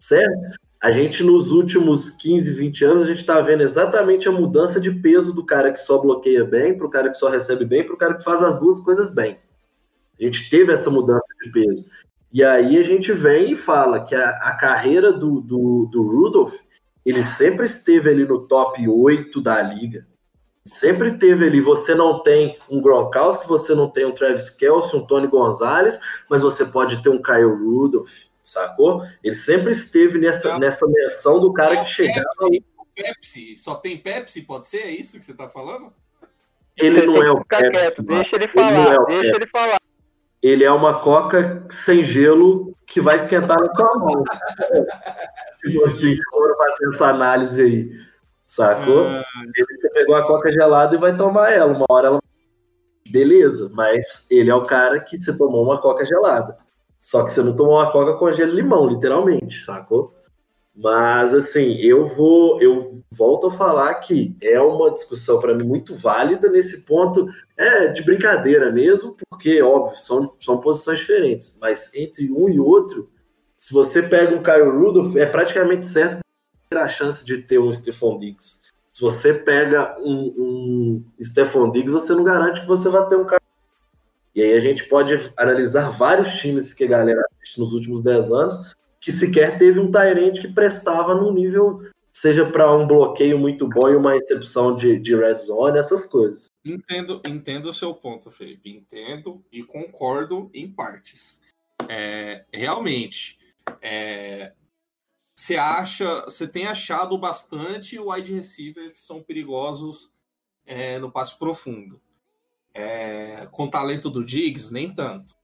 Certo? A gente, nos últimos 15, 20 anos, a gente está vendo exatamente a mudança de peso do cara que só bloqueia bem, para o cara que só recebe bem, para o cara que faz as duas coisas bem. A gente teve essa mudança de peso. E aí a gente vem e fala que a, a carreira do, do, do Rudolph, ele sempre esteve ali no top 8 da liga. Sempre teve ali, você não tem um Gronkowski, você não tem um Travis Kelce, um Tony Gonzalez, mas você pode ter um Kyle Rudolph, sacou? Ele sempre esteve nessa, Então, nessa menção do cara É que chegava. Pepsi, Pepsi, só tem Pepsi, pode ser? É isso que você tá falando? Ele Você não é o Pepsi, quieto, deixa ele Ele não falar, é o deixa Pepsi. ele falar. Ele é uma coca sem gelo que vai esquentar na tua mão. Se você for fazer essa análise aí, sacou? Ah, Ele pegou a coca gelada e vai tomar ela. Uma hora ela. Beleza, mas ele é o cara que você tomou uma coca gelada. Só que você não tomou uma coca com gelo e limão, literalmente, sacou? Mas assim, eu vou, eu volto a falar que é uma discussão para mim muito válida nesse ponto, é de brincadeira mesmo, porque óbvio são, são posições diferentes, mas entre um e outro, se você pega um Kyle Rudolph, é praticamente certo que ter a chance de ter um Stephon Diggs. Se você pega um, um Stephon Diggs, você não garante que você vai ter um Kyle e aí a gente pode analisar vários times que a galera assiste nos últimos 10 anos que sequer teve um Tyrant que prestava num nível, seja para um bloqueio muito bom e uma recepção de, de red zone, essas coisas. Entendo, entendo o seu ponto, Felipe. Entendo e concordo em partes. É, realmente, é, você acha, você tem achado bastante wide receivers que são perigosos é, no passe profundo. É, com o talento do Diggs, nem tanto.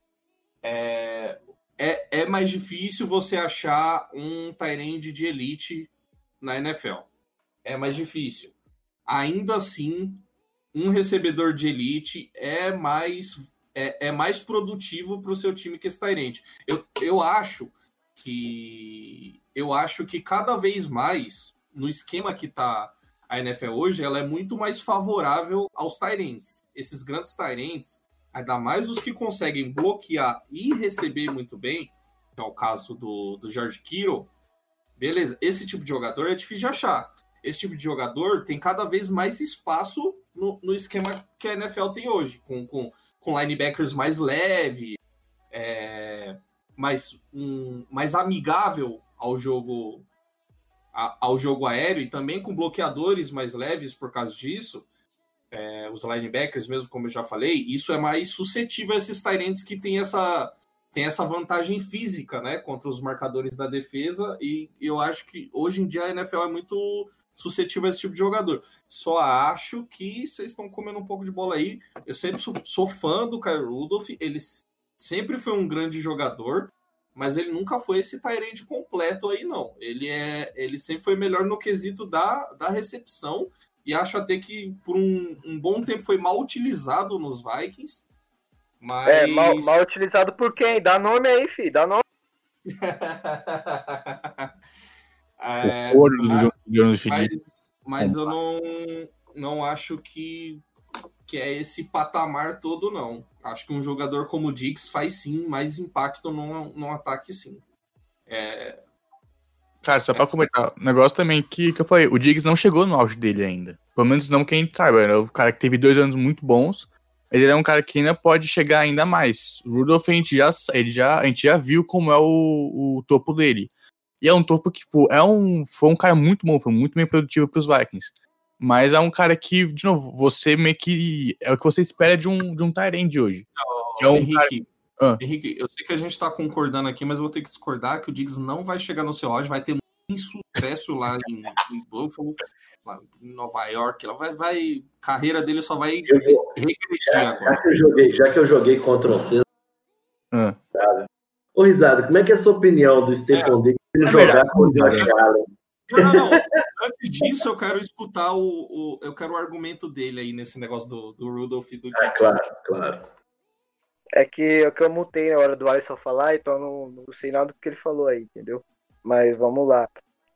É, é, é mais difícil você achar um Tyrande de elite na NFL. É mais difícil. Ainda assim, um recebedor de elite é mais é, é mais produtivo para o seu time que esse Tyrande. Eu, eu acho que eu acho que cada vez mais no esquema que está a NFL hoje, ela é muito mais favorável aos Tyrants. Esses grandes Tyrants, ainda mais os que conseguem bloquear e receber muito bem, que é o caso do, do George Kittle, beleza, esse tipo de jogador é difícil de achar. Esse tipo de jogador tem cada vez mais espaço no, no esquema que a NFL tem hoje, com, com, com linebackers mais leve, é, mais, um, mais amigável ao jogo a, ao jogo aéreo e também com bloqueadores mais leves por causa disso. É, os linebackers, mesmo como eu já falei, isso é mais suscetível a esses Tyrants que tem essa, tem essa vantagem física né, contra os marcadores da defesa. E eu acho que hoje em dia a NFL é muito suscetível a esse tipo de jogador. Só acho que vocês estão comendo um pouco de bola aí. Eu sempre sou, sou fã do Kyle Rudolph, ele sempre foi um grande jogador, mas ele nunca foi esse Tyrande completo aí, não. Ele é, ele sempre foi melhor no quesito da, da recepção, e acho até que por um, um bom tempo foi mal utilizado nos Vikings. Mas... É, mal, mal utilizado por quem? Dá nome aí, fi, dá nome. é, o ouro do Jonas Felipe. mas, mas eu não, não acho que, que é esse patamar todo, não. Acho que um jogador como o Diggs faz sim mais impacto no, no ataque, sim. É, Cara, só pra comentar, o negócio também que, que eu falei, o Diggs não chegou no auge dele ainda. Pelo menos não quem saiba, era o cara que teve dois anos muito bons, mas ele é um cara que ainda pode chegar ainda mais. O Rudolph, a gente já, ele já, a gente já viu como é o, o topo dele. E é um topo que, tipo, é um, foi um cara muito bom, foi muito bem produtivo pros Vikings. Mas é um cara que, de novo, você meio que. É o que você espera de um, de um Tyrande hoje. Que é um Henrique, Ah. Henrique, eu sei que a gente tá concordando aqui, mas eu vou ter que discordar que o Diggs não vai chegar no seu auge, vai ter muito sucesso lá em, em Buffalo, lá em Nova York. Ela vai, vai, carreira dele só vai regredir já, agora. já que eu joguei, já que eu joguei contra você, Ah. ô Risada, como é que é a sua opinião do Stephen Diggs se ele É jogar com o Josh. Allen? Não, não, não. Antes disso, eu quero escutar o, o- Eu quero o argumento dele aí nesse negócio do, do Rudolph e do. Ah, claro, claro. É que, é que eu mutei na hora do Alisson falar, então não, não sei nada do que ele falou aí, entendeu? Mas vamos lá.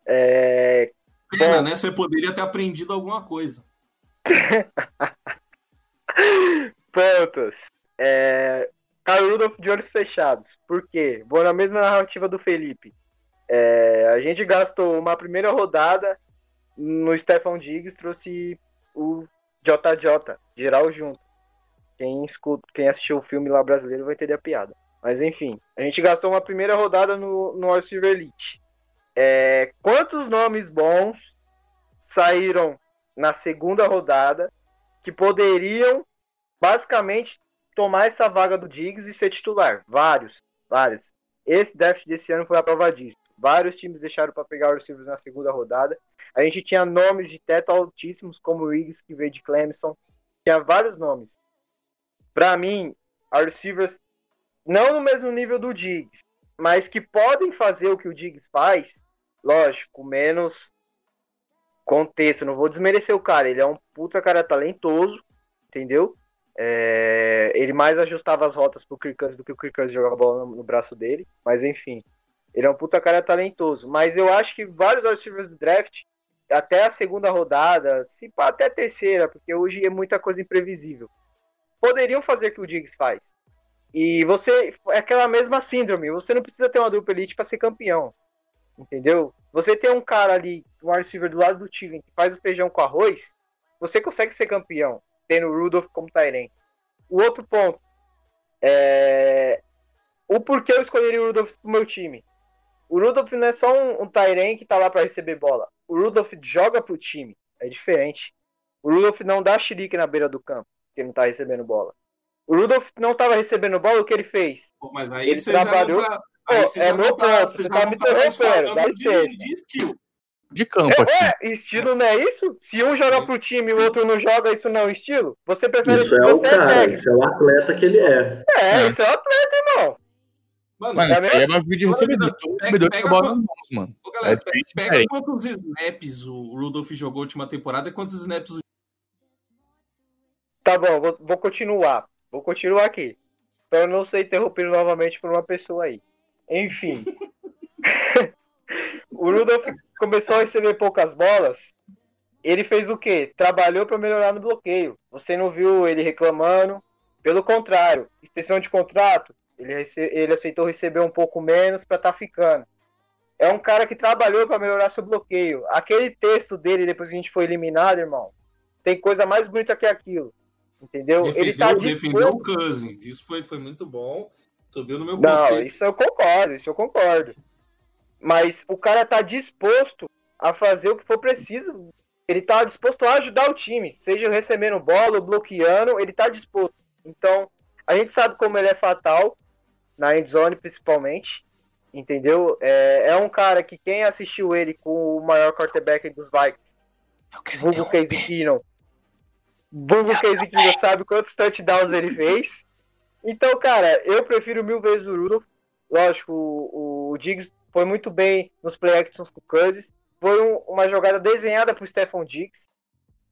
É, Pena, Bom. né? Você poderia ter aprendido alguma coisa. Pontos. É... Kyle Rudolph de olhos fechados. Por quê? Vou na mesma narrativa do Felipe. É, a gente gastou uma primeira rodada no Stefan Diggs, trouxe o JJ, geral junto. Quem, escuta, quem assistiu o filme lá brasileiro vai entender a piada. Mas enfim, a gente gastou uma primeira rodada no, no All Silver Elite. É, quantos nomes bons saíram na segunda rodada que poderiam basicamente tomar essa vaga do Diggs e ser titular? Vários, vários. Esse draft desse ano foi a prova disso. Vários times deixaram para pegar receivers na segunda rodada. A gente tinha nomes de teto altíssimos, como o Riggs, que veio de Clemson. Tinha vários nomes. Para mim, a receivers, não no mesmo nível do Diggs, mas que podem fazer o que o Diggs faz, lógico, menos contexto. Não vou desmerecer o cara, ele é um puta cara talentoso, entendeu? É, ele mais ajustava as rotas pro Kirk do que o Kirk jogava a bola no, no braço dele, mas enfim. Ele é um puta cara talentoso. Mas eu acho que vários receivers do draft, até a segunda rodada, se até a terceira, porque hoje é muita coisa imprevisível, poderiam fazer o que o Diggs faz. E você. É aquela mesma síndrome. Você não precisa ter uma dupla elite para ser campeão. Entendeu? Você tem um cara ali, um receiver do lado do time, que faz o feijão com arroz, você consegue ser campeão, tendo o Rudolph como Tyrant. O outro ponto. É... O porquê eu escolheria o Rudolph pro meu time. O Rudolph não é só um, um Tyren que tá lá para receber bola. O Rudolph joga pro time. É diferente. O Rudolph não dá xerique na beira do campo, que ele não tá recebendo bola. O Rudolph não tava recebendo bola, o que ele fez? Pô, mas aí Ele você trabalhou- já não tá, Pô, aí você é já meu tá, ponto, você tá me tá interrompendo, dá de, de skill. De campo aqui. É, estilo não é isso? Se um joga pro time e o outro não joga, isso não é um estilo? Você prefere Isso é o você é cara, técnico. isso é o atleta que ele é. É, É. isso é atleta, irmão. Mano, Mano, é aí é bagulho de recebedor. pega- Todo recebedor pega bola a- nas mãos, mano. ô, galera, É pega diferente. quantos snaps o Rudolph jogou a última temporada e quantos snaps o Tá bom, vou, vou continuar. Vou continuar aqui. Pra eu não ser interrompido novamente por uma pessoa aí. Enfim. o Rudolph começou a receber poucas bolas. Ele fez o quê? Trabalhou para melhorar no bloqueio. Você não viu ele reclamando. Pelo contrário, extensão de contrato, ele, rece- ele aceitou receber um pouco menos para estar ficando. É um cara que trabalhou para melhorar seu bloqueio. Aquele texto dele, depois que a gente foi eliminado, irmão, tem coisa mais bonita que aquilo. Entendeu? ele tá defendeu, defendeu o Cousins. Isso foi, foi muito bom. Subiu no meu Não, conceito. isso eu concordo, isso eu concordo. Mas o cara tá disposto a fazer o que for preciso. Ele tá disposto a ajudar o time, seja recebendo bola ou bloqueando, ele tá disposto. Então, a gente sabe como ele é fatal, na endzone principalmente, entendeu? É, é um cara que quem assistiu ele com o maior quarterback dos Vikings, vulgo. Casey Keenum, vulgo Casey Keenum sabe quantos touchdowns ele fez. Então, cara, eu prefiro mil vezes o Rudolph. Lógico, o, o Diggs foi muito bem nos play actions com o Cousins. Foi um- uma jogada desenhada pro Stephon Diggs.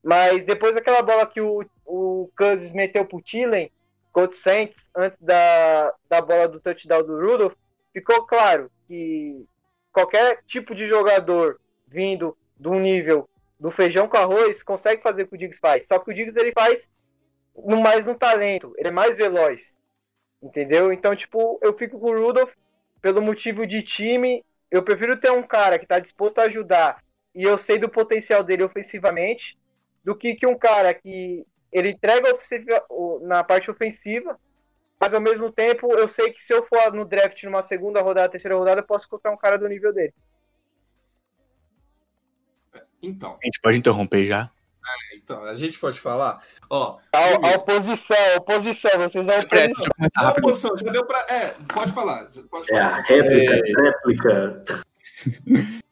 Mas depois daquela bola que o, o Cousins meteu pro Thielen contra o Saints, antes da, da bola do touchdown do Rudolph, ficou claro que qualquer tipo de jogador vindo do nível do feijão com arroz consegue fazer o que o Diggs faz. Só que o Diggs ele faz no mais no talento, ele é mais veloz. Entendeu? Então, tipo, eu fico com o Rudolph pelo motivo de time. Eu prefiro ter um cara que tá disposto a ajudar e eu sei do potencial dele ofensivamente do que, que um cara que ele entrega na parte ofensiva, mas ao mesmo tempo eu sei que se eu for no draft numa segunda rodada, terceira rodada, eu posso encontrar um cara do nível dele. Então, A gente pode interromper já? então, a gente pode falar. Ó, A, a oposição, a oposição, vocês dão oposição. a rápido. posição, já deu pra. É, pode falar. Pode É a falar. réplica, réplica.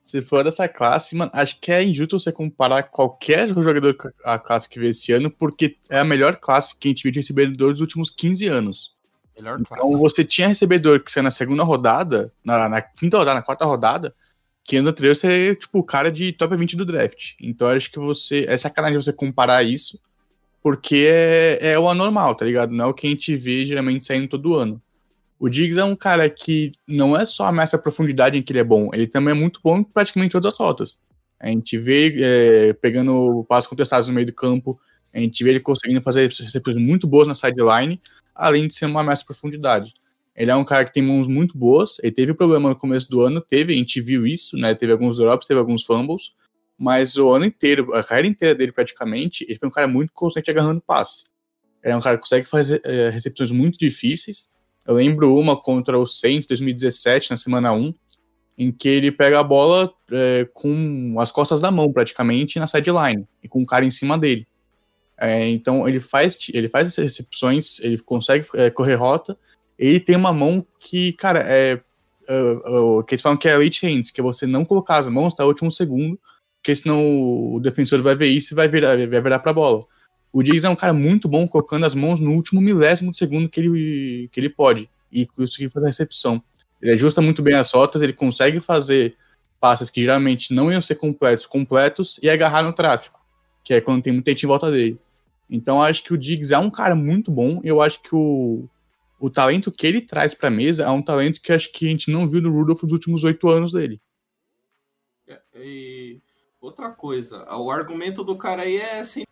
Se for dessa classe, mano, acho que é injusto você comparar qualquer jogador com a classe que veio esse ano, porque é a melhor classe que a gente viu de recebedor dos últimos 15 anos. Melhor Então classe. você tinha recebedor que saiu na segunda rodada, na, na quinta rodada, na quarta rodada, que anos anteriores você tipo, o cara de top 20 do draft. Então acho que você. É sacanagem você comparar isso, porque é, é o anormal, tá ligado? Não é o que a gente vê geralmente saindo todo ano. O Diggs é um cara que não é só ameaça a profundidade em que ele é bom, ele também é muito bom em praticamente todas as rotas. A gente vê é, pegando passos contestados no meio do campo, a gente vê ele conseguindo fazer recepções muito boas na sideline, além de ser uma ameaça à profundidade. Ele é um cara que tem mãos muito boas. Ele teve problema no começo do ano, teve, a gente viu isso, né? Teve alguns drops, teve alguns fumbles, mas o ano inteiro, a carreira inteira dele praticamente, ele foi um cara muito constante agarrando passe. Ele é um cara que consegue fazer é, recepções muito difíceis. Eu lembro uma contra o Saints 2017, na semana 1, em que ele pega a bola é, com as costas da mão, praticamente, na sideline, e com o cara em cima dele. É, então ele faz, ele faz essas recepções, ele consegue é, correr rota, ele tem uma mão que, cara, é. Uh, que eles falam que é late hands, que é você não colocar as mãos até o último segundo, porque senão o defensor vai ver isso e vai virar, vai virar pra bola. O Diggs é um cara muito bom colocando as mãos no último milésimo de segundo que ele, que ele pode e conseguir fazer a recepção. Ele ajusta muito bem as rotas, ele consegue fazer passes que geralmente não iam ser completos, completos e agarrar no tráfego, que é quando tem muita gente em volta dele. Então acho que o Diggs é um cara muito bom eu acho que o, o talento que ele traz para a mesa é um talento que acho que a gente não viu no Rudolph nos últimos oito anos dele. É, e outra coisa, o argumento do cara aí é assim.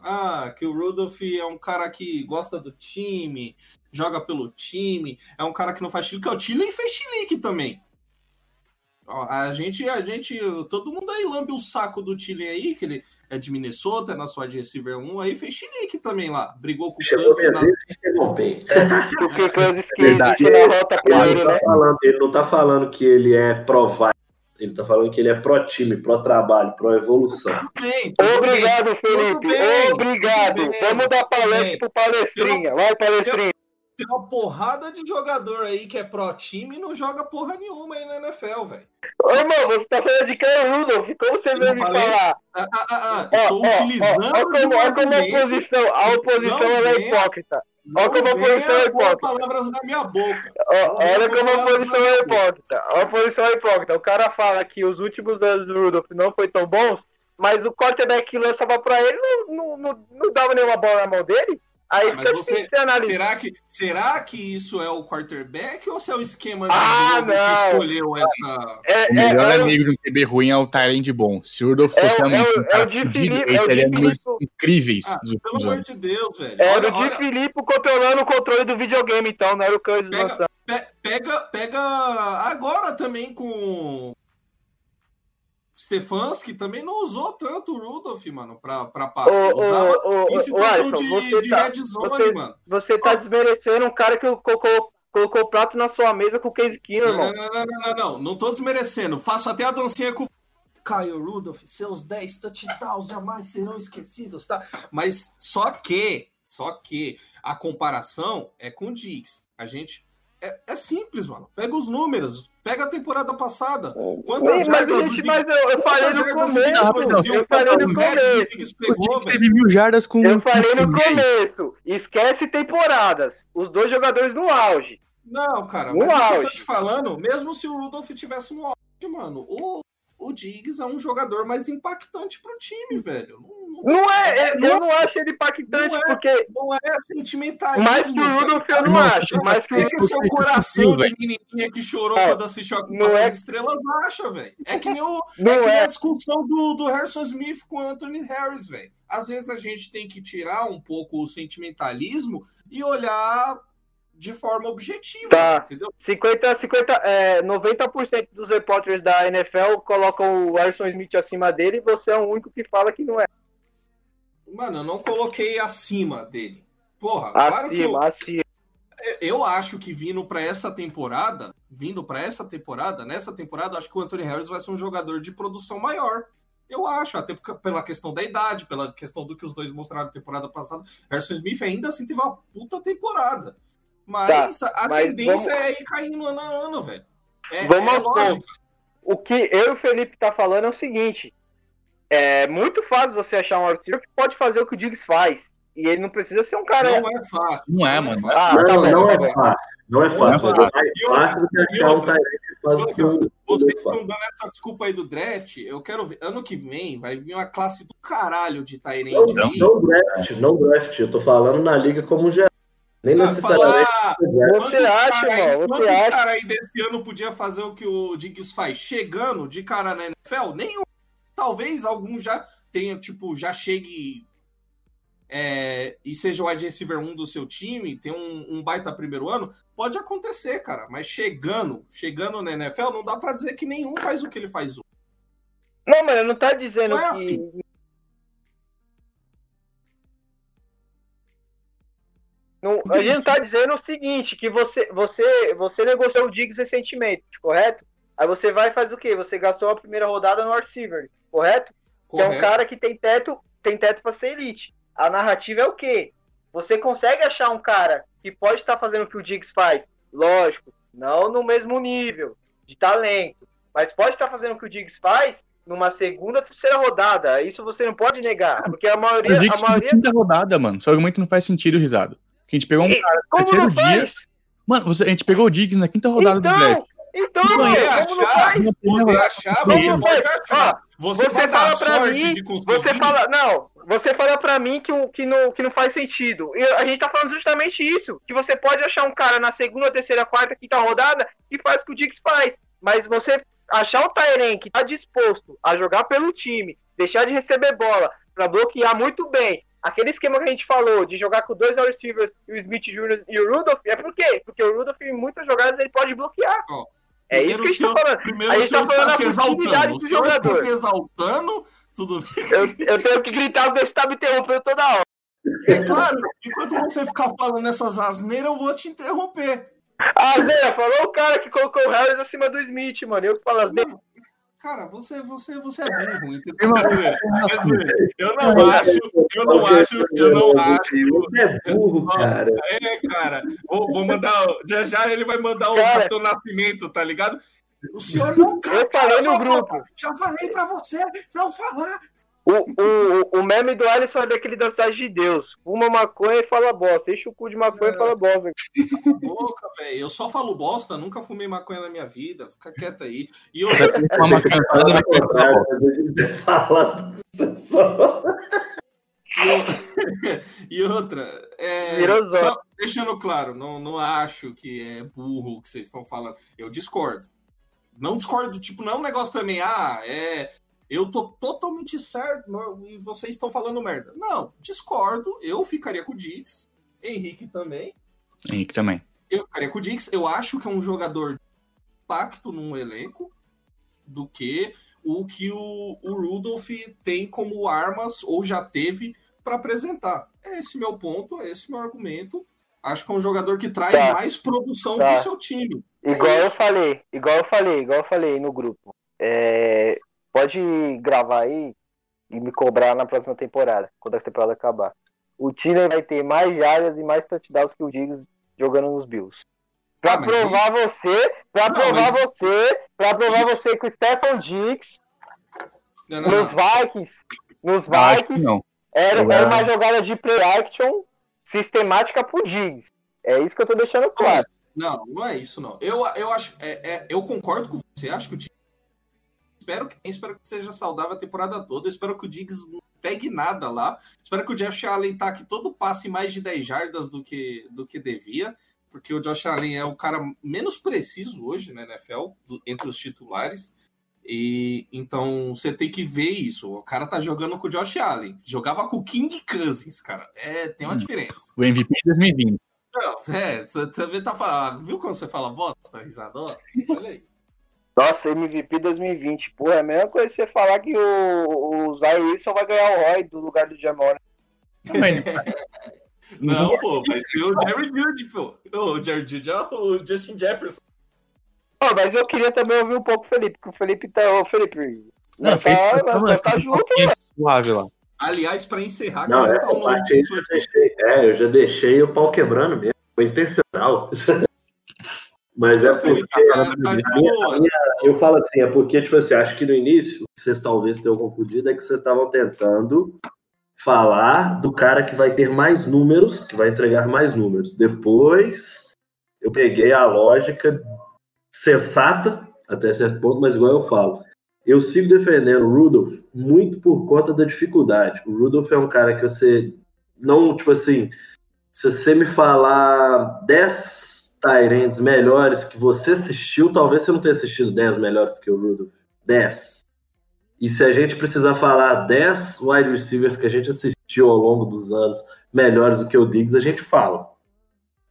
Ah, que o Rudolph é um cara que gosta do time, joga pelo time, é um cara que não faz chilique. O Tilly fez chilique também. A gente, a gente, todo mundo aí lambe o saco do Tilly aí, que ele é de Minnesota, é na sua receiver 1, aí fez chilique também lá. Brigou com o Cousins. Na... Porque Cousins quis ensinar a rota pra ele, né? Ele não tá falando que ele é provider. Ele tá falando que ele é pró-time, pró-trabalho, pró-evolução. Obrigado, bem, Felipe. Bem, Obrigado. Vamos dar palestra pro palestrinha. Vai, palestrinha. Tem uma porrada de jogador aí que é pró-time e não joga porra nenhuma aí na NFL, velho. Ô, irmão, você tá falando de Kyle Rudolph. Como você veio me falar? Ah, ah, ah, ah. Estou utilizando. Olha como, ó, como a oposição, a oposição ela é hipócrita. Olha como a oposição é hipócrita. palavras na minha boca. olha como a oposição é hipócrita. A oposição é hipócrita. O cara fala que os últimos anos do Rudolph não foi tão bons, mas o quarterback que lançava pra ele não, não, não, não dava nenhuma bola na mão dele. Aí ah, fica você, Será que, será que isso é o quarterback ou se é o esquema ah, não. que escolheu essa. É, o melhor é, amigo de um QB ruim é o Tyrande bom. Se o Rudolph fosse é, realmente é, um é o de Filipe, ele teria números incríveis. Ah, pelo amor de Deus, velho. Era o de Filipe controlando o controle do videogame, então, não era o Coisas lançando. Pega, pega agora também com Stefanski também não usou tanto o Rudolph, mano, pra, pra passe. Ô, Usava ô, em situação Alisson, de, de tá, red zone, você, mano. Você tá desmerecendo um cara que colocou, colocou o prato na sua mesa com o Case Keenum, irmão. Não, não, não, não, não, não, tô desmerecendo. Faço até a dancinha com Kyle Rudolph, seus 10 touchdowns jamais serão esquecidos, tá? Mas só que, só que a comparação é com o Diggs. A gente é, é, simples, mano. Pega os números. Pega a temporada passada. Quantas mas, gente, mas eu, eu falei no começo. Eu falei no começo. Pegou, teve mil jardas com. Eu falei no começo. Esquece temporadas. Os dois jogadores no auge. Não, cara. No mas auge. eu tô te falando, mesmo se o Rudolph tivesse no auge, mano, o o Diggs é um jogador mais impactante pro time, velho. Não, não, não é, é, eu não acho ele impactante não é, porque. Não é sentimentalismo. Mais que o Rudolph eu não acho. Mais que o seu coração de menininha que chorou é, quando assistiu a Copa é... das Estrelas acha, velho. É que nem, o, não é que nem a discussão do, do Harrison Smith com o Anthony Harris, velho. Às vezes a gente tem que tirar um pouco o sentimentalismo e olhar de forma objetiva, tá. entendeu? 50, 50, é, 90% dos repórteres da NFL colocam o Harrison Smith acima dele e você é o único que fala que não é. Mano, eu não coloquei acima dele. Porra, acima, claro que eu, acima. eu acho que vindo para essa temporada, vindo para essa temporada, nessa temporada, acho que o Anthony Harris vai ser um jogador de produção maior. Eu acho, até pela questão da idade, pela questão do que os dois mostraram na temporada passada. Harrison Smith ainda assim teve uma puta temporada. Mas tá, a mas tendência vamos... é ir caindo ano a ano, velho. É, vamos é lógico. O que eu e o Felipe tá falando é o seguinte: é muito fácil você achar um receiver que pode fazer o que o Diggs faz. E ele não precisa ser um cara. Não é fácil. Não é, mano. Ah, não, tá não, não, é fácil. Não é fácil. Não é fácil achar um Tyrese Vocês estão dando essa desculpa aí do draft. Eu quero ver. Ano que vem vai vir uma classe do caralho de Tyrande. Não, não, não draft, não draft. Eu tô falando na liga como geral. Nem ah, necessariamente. Você acha, mano? Você acha? cara aí desse ano podia fazer o que o Diggs faz? Chegando de cara na NFL? Nenhum. Talvez algum já tenha, tipo, já chegue. é, e seja o wide receiver 1 do seu time, tem um, um, baita primeiro ano, pode acontecer, cara. Mas chegando, chegando na NFL, não dá para dizer que nenhum faz o que ele faz hoje. Não, mano, não tá dizendo não é que. Assim. Não, a gente não tá dizendo o seguinte, que você, você, você negociou o Diggs recentemente, correto? Aí você vai e faz o quê? Você gastou a primeira rodada no receiver, correto? correto? Que é um cara que tem teto, tem teto para ser elite. A narrativa é o quê? Você consegue achar um cara que pode estar fazendo o que o Diggs faz? Lógico, não no mesmo nível de talento, mas pode estar fazendo o que o Diggs faz numa segunda, terceira rodada. Isso você não pode negar, porque a maioria. A maioria... quinta rodada, mano. Seu argumento não faz sentido, risado. Que a gente pegou um cara no terceiro dia. Mano, você, a gente pegou o Diggs na quinta rodada então, do draft. Então, poder achar, poder achar, você pode achar. Você, você fala para mim, você fala, não, você fala para mim que, que, não, que não faz sentido. E a gente tá falando justamente isso, que você pode achar um cara na segunda, terceira, quarta, quinta rodada e faz o que o Dix faz, mas você achar o Tairen que tá disposto a jogar pelo time, deixar de receber bola, para bloquear muito bem, aquele esquema que a gente falou de jogar com dois receivers e o Smith Jr. e o Rudolph, é por quê? Porque o Rudolph em muitas jogadas ele pode bloquear. Oh. É isso que a gente tá falando. Primeiro a gente tá falando da futilidade do jogador. Está se exaltando, tudo bem. Eu, eu tenho que gritar porque você tá me interrompendo toda hora. É claro, enquanto você ficar falando essas asneiras, eu vou te interromper. Asneira, falou o cara que colocou o Harris acima do Smith, mano. Eu que falo asneira. Cara, você, você, você é burro, entendeu? eu não acho, eu não acho, eu não acho. Você é burro, cara. É, cara. Vou, vou mandar. Já já ele vai mandar o cartão nascimento, tá ligado? O senhor não Eu falei no grupo. Já falei pra você não falar. O, o, o meme do Alisson é daquele dançagem de Deus. Fuma maconha e fala bosta. Enche o cu de maconha é. e fala bosta. Cala a boca, velho. Eu só falo bosta, nunca fumei maconha na minha vida. Fica quieto aí. E eu. e outra, é, só deixando claro, não, não acho que é burro o que vocês estão falando. Eu discordo. Não discordo, tipo, não é um negócio também, ah, é eu tô totalmente certo e vocês estão falando merda. Não, discordo. Eu ficaria com o Dix. Henrique também. Henrique também. Eu ficaria com o Dix. Eu acho que é um jogador de impacto num elenco do que o que o, o Rudolph tem como armas ou já teve para apresentar. É esse meu ponto, é esse meu argumento. Acho que é um jogador que traz tá. mais produção tá. pro seu time. Igual é eu falei, igual eu falei, igual eu falei no grupo. É, Pode gravar aí e me cobrar na próxima temporada, quando a temporada acabar. O Tiller vai ter mais jardas e mais touchdowns que o Diggs jogando nos Bills. Pra ah, provar isso... você, pra não, provar mas... você, pra provar isso... você que o Stefan Diggs não, não, nos Vikings, nos Vikings, não, era, era uma jogada de play action sistemática pro Diggs. É isso que eu tô deixando claro. Não, não é isso, não. Eu, eu acho, é, é, eu concordo com você, acho que o Diggs espero que espero que seja saudável a temporada toda. Espero que o Diggs não pegue nada lá. Espero que o Josh Allen tá aqui todo passe mais de 10 jardas do que, do que devia, porque o Josh Allen é o cara menos preciso hoje na NFL, do, entre os titulares. E então você tem que ver isso. O cara tá jogando com o Josh Allen. Jogava com o King Cousins, cara. É, tem uma hum. diferença. O MVP de 2020. Não, é, você também tá falando. Viu quando você fala bosta, risador? Olha aí. Nossa, MVP 2020. Pô, é a mesma coisa você falar que o, o Zay Wilson vai ganhar o Roy do lugar do Jamal. Né? Não, pô, vai ser o Jerry Judy, pô. O Jerry Judy é o Justin Jefferson. Oh, mas eu queria também ouvir um pouco o Felipe, porque o Felipe tá. O Felipe. Não, tá, tá, tá junto, mano. Suave lá. Aliás, pra encerrar, não, é, tá um eu já deixei, é, eu já deixei o pau quebrando mesmo. Foi intencional. Mas é porque. Tá, tá minha, minha, eu falo assim, é porque, tipo assim, acho que no início, vocês talvez tenham confundido, é que vocês estavam tentando falar do cara que vai ter mais números, que vai entregar mais números. Depois, eu peguei a lógica sensata, até certo ponto, mas igual eu falo. Eu sigo defendendo o Rudolph muito por conta da dificuldade. O Rudolph é um cara que você não, tipo assim, se você me falar 10 Tyrants melhores que você assistiu, talvez você não tenha assistido 10 melhores que o Rudolph. 10. E se a gente precisar falar 10 wide receivers que a gente assistiu ao longo dos anos melhores do que o Diggs, a gente fala.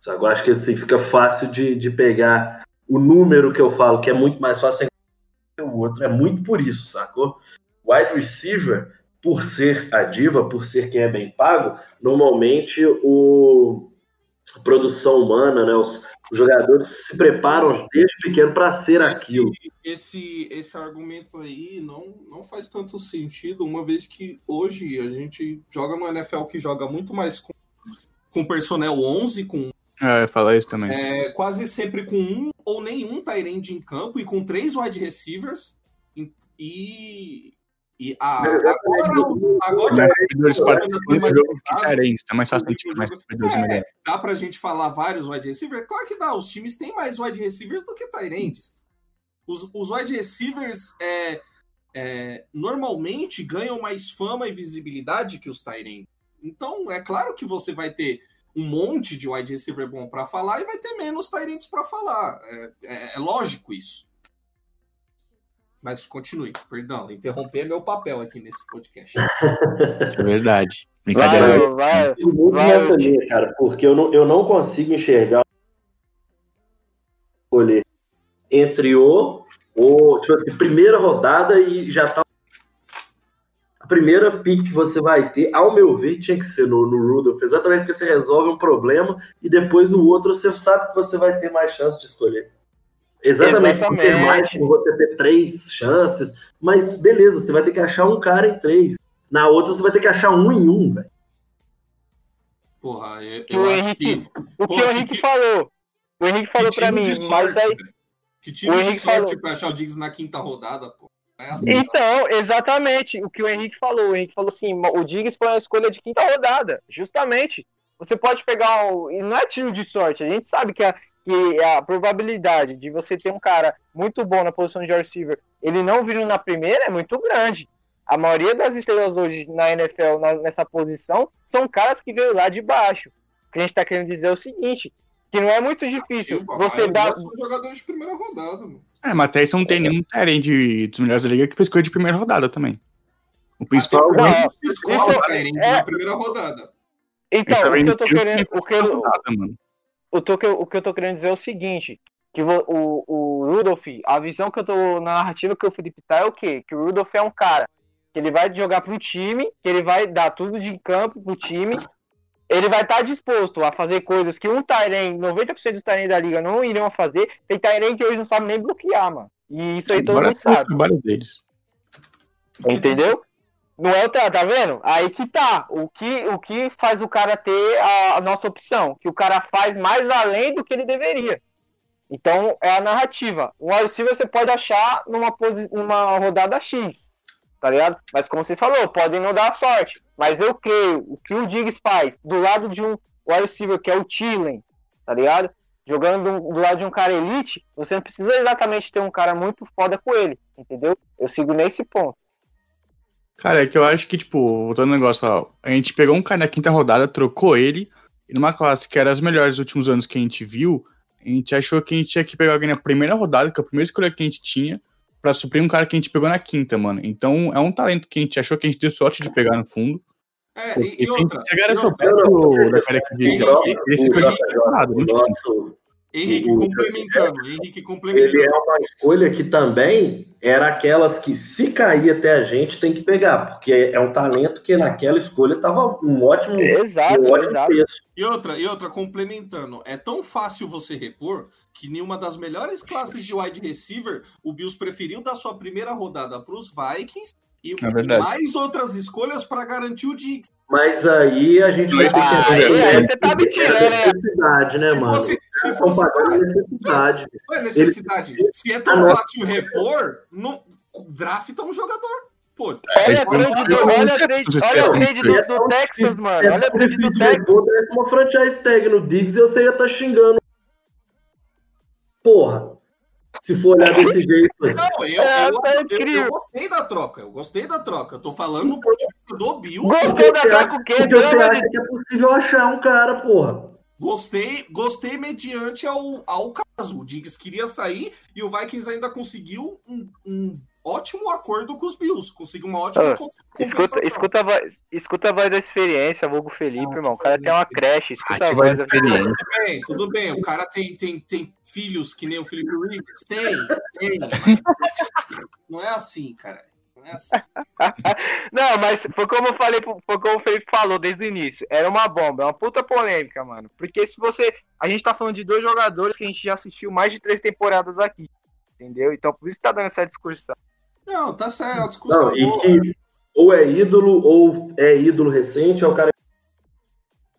Agora acho que assim fica fácil de, de pegar o número que eu falo, que é muito mais fácil que o outro. É muito por isso, sacou? Wide receiver, por ser a diva, por ser quem é bem pago, normalmente o produção humana, né, os, os jogadores se preparam desde pequeno para ser aquilo. Esse, esse argumento aí não, não faz tanto sentido, uma vez que hoje a gente joga no NFL que joga muito mais com, com personnel 11, com ah, eu ia falar isso também. É, quase sempre com um ou nenhum Tyrande em campo e com três wide receivers. E. E a, agora, agora servidores Tyrande, tá mais fácil de tirar mais servidores é, melhor. Dá pra gente falar vários wide receivers? Claro que dá. Os times têm mais wide receivers do que Tyrands. Os, os wide receivers é, é, normalmente ganham mais fama e visibilidade que os Tyrands. Então, é claro que você vai ter um monte de wide receiver bom para falar e vai ter menos Tyrants para falar. É, é, é, lógico isso. Mas continue, perdão, interromper meu papel aqui nesse podcast. é verdade. Brincadeira. Vai, vai, vai, nessa linha, cara, porque eu não, eu não consigo enxergar escolher entre o, o tipo assim, primeira rodada e já tá primeira pick que você vai ter, ao meu ver, tinha que ser no, no Rudolph, exatamente porque você resolve um problema e depois no outro você sabe que você vai ter mais chance de escolher. Exatamente, exatamente. por ter mais, por você ter três chances, mas beleza, você vai ter que achar um cara em três. Na outra você vai ter que achar um em um, velho. Porra, eu, eu o acho Henrique, que... O que o Henrique que... falou. O Henrique falou pra mim, sorte, mas aí... Que time de sorte falou... pra achar o Diggs na quinta rodada, pô. É assim, então, exatamente o que o Henrique falou. O Henrique falou assim: o Diggs foi uma escolha de quinta rodada, justamente. Você pode pegar o. E não é tiro de sorte, a gente sabe que a, que a probabilidade de você ter um cara muito bom na posição de receiver, ele não vindo na primeira é muito grande. A maioria das estrelas hoje na NFL, na, nessa posição, são caras que veio lá de baixo. O que a gente está querendo dizer é o seguinte: que não é muito difícil Sim, você dar. São jogadores de primeira rodada, mano. É, mas até isso não tem nenhum Tyrande dos melhores da liga que fez coisa de primeira rodada também. O principal não, é isso, é- na primeira rodada. Então, Isso o também que eu tô querendo. de O que eu, rodada, mano. O, tô, que eu- o que eu tô querendo dizer é o seguinte: que o, o Rudolph, a visão que eu tô na narrativa que o Felipe tá é o quê? Que o Rudolph é um cara que ele vai jogar pro time, que ele vai dar tudo de campo pro time. Ele vai estar disposto a fazer coisas que um Tyrene, 90% dos Tyrene da liga não iriam fazer. Tem Tyrene que hoje não sabe nem bloquear, mano. E isso aí todo mundo sabe. trabalho deles. Entendeu? Não é o tá, tá vendo? Aí que tá. O que, o que faz o cara ter a, a nossa opção? Que o cara faz mais além do que ele deveria. Então é a narrativa. Um wide você pode achar numa, numa rodada X, tá ligado? Mas como vocês falaram, podem não dar sorte. Mas eu creio, o que o Diggs faz do lado de um wide que é o Thielen, tá ligado? Jogando do, do lado de um cara elite, você não precisa exatamente ter um cara muito foda com ele, entendeu? Eu sigo nesse ponto. Cara, é que eu acho que, tipo, voltando ao negócio, ó, a gente pegou um cara na quinta rodada, trocou ele, e numa classe que era as melhores dos últimos anos que a gente viu, a gente achou que a gente tinha que pegar alguém na primeira rodada, que é a primeira escolha que a gente tinha, pra suprir um cara que a gente pegou na quinta, mano. Então é um talento que a gente achou que a gente deu sorte de pegar no fundo. É, e, e outra. chegar essa outra, perto da cara que diz Henrique, aqui, esse o foi JJ, disparado, o não tinha. nosso- Henrique complementando, Henrique ele complementando. é uma escolha que também era aquelas que, se cair até a gente, tem que pegar, porque é um talento que naquela escolha tava um ótimo, Exato, um ótimo exato. preço. E outra, e outra, complementando, é tão fácil você repor que em uma das melhores classes de wide receiver, o Bills preferiu dar sua primeira rodada para os Vikings e, É mais outras escolhas para garantir o Diggs. Mas aí a gente vai ter que Ah, aí- aí você tá me tirando, né? necessidade, né, Se mano? fosse, se Estão fosse pagando necessidade. não é necessidade. Se é tão Ah, não. fácil repor, não, drafta um jogador. Pô, Olha a Mas, trade do, olha trade, olha trade do, do Texas, mano. Olha a trade do Se Texas. eu desse uma franchise tag no Diggs, eu sei ia estar xingando. Porra. Se for olhar desse jeito. Não, eu, É, eu, tá eu- incrível. eu gostei da troca. Eu gostei da troca. Eu tô falando no ponto de vista do Bills. Gostou da troca o quê? Porque você acha que é possível achar um cara, porra. Gostei, gostei mediante ao, ao caso. O Diggs queria sair e o Vikings ainda conseguiu um, um ótimo acordo com os Bills. Conseguiu uma ótima compensação. Escuta, escuta, a voz, escuta a voz da experiência, Hugo Felipe, Não, irmão. O cara tem uma creche, escuta a que voz da experiência. Tudo bem, tudo bem. O cara tem, tem, tem filhos que nem o Felipe Rivers? Tem, tem. mas Não é assim, cara. Não é assim. Não, mas foi como eu falei, foi como o Felipe falou desde o início. Era uma bomba, é uma puta polêmica, mano. Porque se você. A gente tá falando de dois jogadores que a gente já assistiu mais de três temporadas aqui. Entendeu? Então por isso que tá dando essa discussão. Não, tá certo. A discussão Não, é e que ou é ídolo ou é ídolo recente, é o cara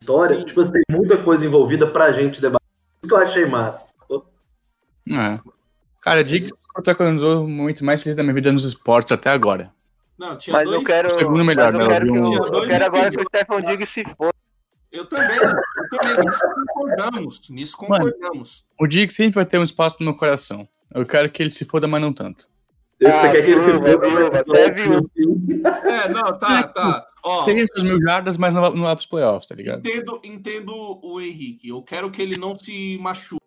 história. Sim. Tipo assim, tem muita coisa envolvida pra gente debater. Isso que eu achei massa. É. Cara, Diggs protagonizou muito mais feliz da minha vida nos esportes até agora. Não, tinha Mas dois. eu quero. segundo melhor, mas eu né? quero, Eu um- o- eu Tinha quero agora que o Stefan Diggs se for. Eu também, eu também. Nisso concordamos. Nisso concordamos. O Diggs sempre vai ter um espaço no meu coração. Eu quero que ele se foda, mas não tanto. Você Ah, quer que ele se viúva, viúva, mas você é não, viúva. É, não, tá, tá. Ó, Tem suas mil jardas, mas não não vai pros playoffs, tá ligado? entendo, entendo o Henrique. Eu quero que ele não se machuque.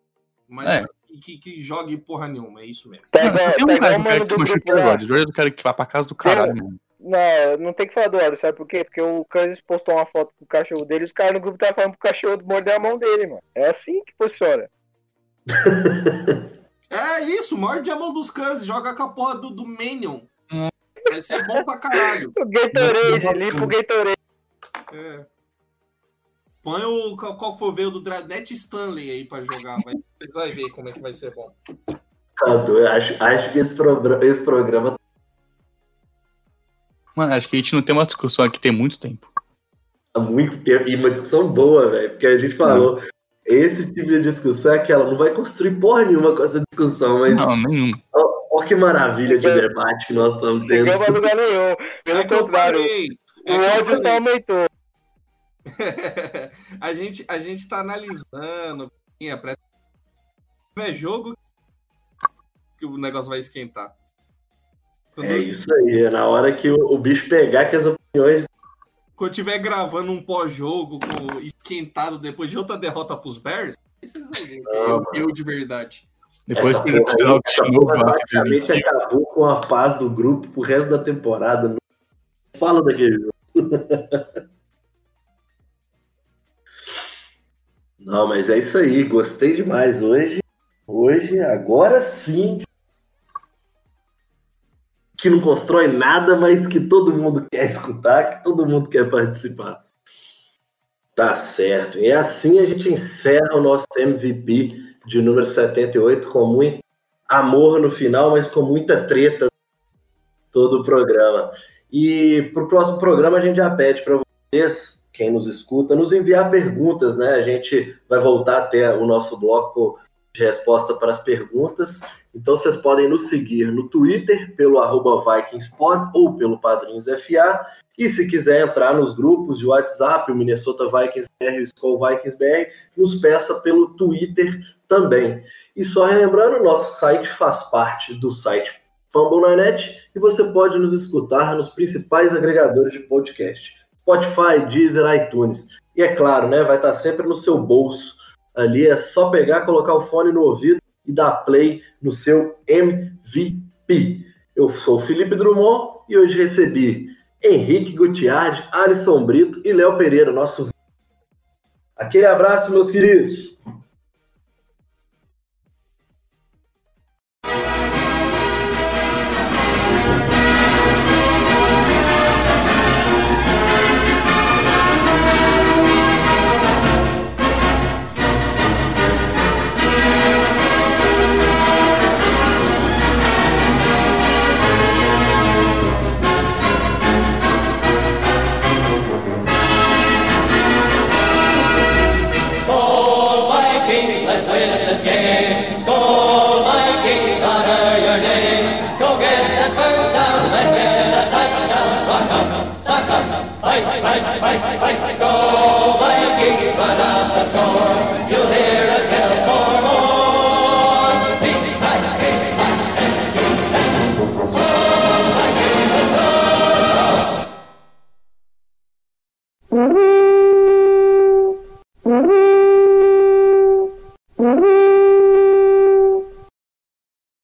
Mas É. que, que jogue porra nenhuma. É isso mesmo. Pega, Mano, tem um pega cara o mano do grupo lá. agora. Eu quero que vá pra casa do caralho, mano. Não, não tem que falar do óleo, sabe por quê? Porque o Kansas postou uma foto com o cachorro dele e os caras no grupo estavam falando pro cachorro morder a mão dele, mano. É assim que funciona. É isso, morde a mão dos cães, joga com a porra do, do Minion. Hum. Vai ser bom pra caralho. O Gatorade, limpa o Gatorade. É. Põe o qual qual foi ver o do Dranet Stanley aí pra jogar. Vai, você vai ver como é que vai ser bom. Tá doido. Acho, acho que esse, programa- esse programa Mano, acho que a gente não tem uma discussão aqui tem muito tempo. há muito tempo. E uma discussão boa, velho. Porque a gente falou. Esse tipo de discussão é aquela, não vai construir porra nenhuma com essa discussão, mas Não, nenhum. olha que maravilha de debate que nós estamos tendo. Chegamos a lugar nenhum. Pelo É que eu contrário, o É que eu ódio só aumentou. a, gente, a gente tá analisando. É, é jogo que o negócio vai esquentar. Quando, É isso aí, é na hora que o, o bicho pegar que as opiniões. Quando tiver gravando um pós-jogo esquentado depois de outra derrota pros Bears, aí vocês vão ver que é Não, eu de verdade. Depois que ele precisar essa time novo, basicamente acabou com a paz do grupo pro resto da temporada. Não fala daquele jogo. Não, mas é isso aí. Gostei demais hoje. Hoje, agora sim. Que não constrói nada, mas que todo mundo quer escutar, que todo mundo quer participar. Tá certo. E assim a gente encerra o nosso MVP de número 78 com muito amor no final, mas com muita treta todo o programa. E para o próximo programa a gente já pede para vocês, quem nos escuta, nos enviar perguntas, né? A gente vai voltar até o nosso bloco de resposta para as perguntas. Então vocês podem nos seguir no Twitter pelo VikingsPod ou pelo Padrinhos FA. E se quiser entrar nos grupos de WhatsApp, o Minnesota Vikings BR, o Skull Vikings BR, nos peça pelo Twitter também. E só relembrando, nosso site faz parte do site Fambonanet e você pode nos escutar nos principais agregadores de podcast. Spotify, Deezer, iTunes. E é claro, né, vai estar sempre no seu bolso. Ali é só pegar, colocar o fone no ouvido e dar play no seu MVP. Eu sou Felipe Drummond e hoje recebi Henrique Gutiardi, Alisson Brito e Léo Pereira, nosso. Aquele abraço, meus queridos.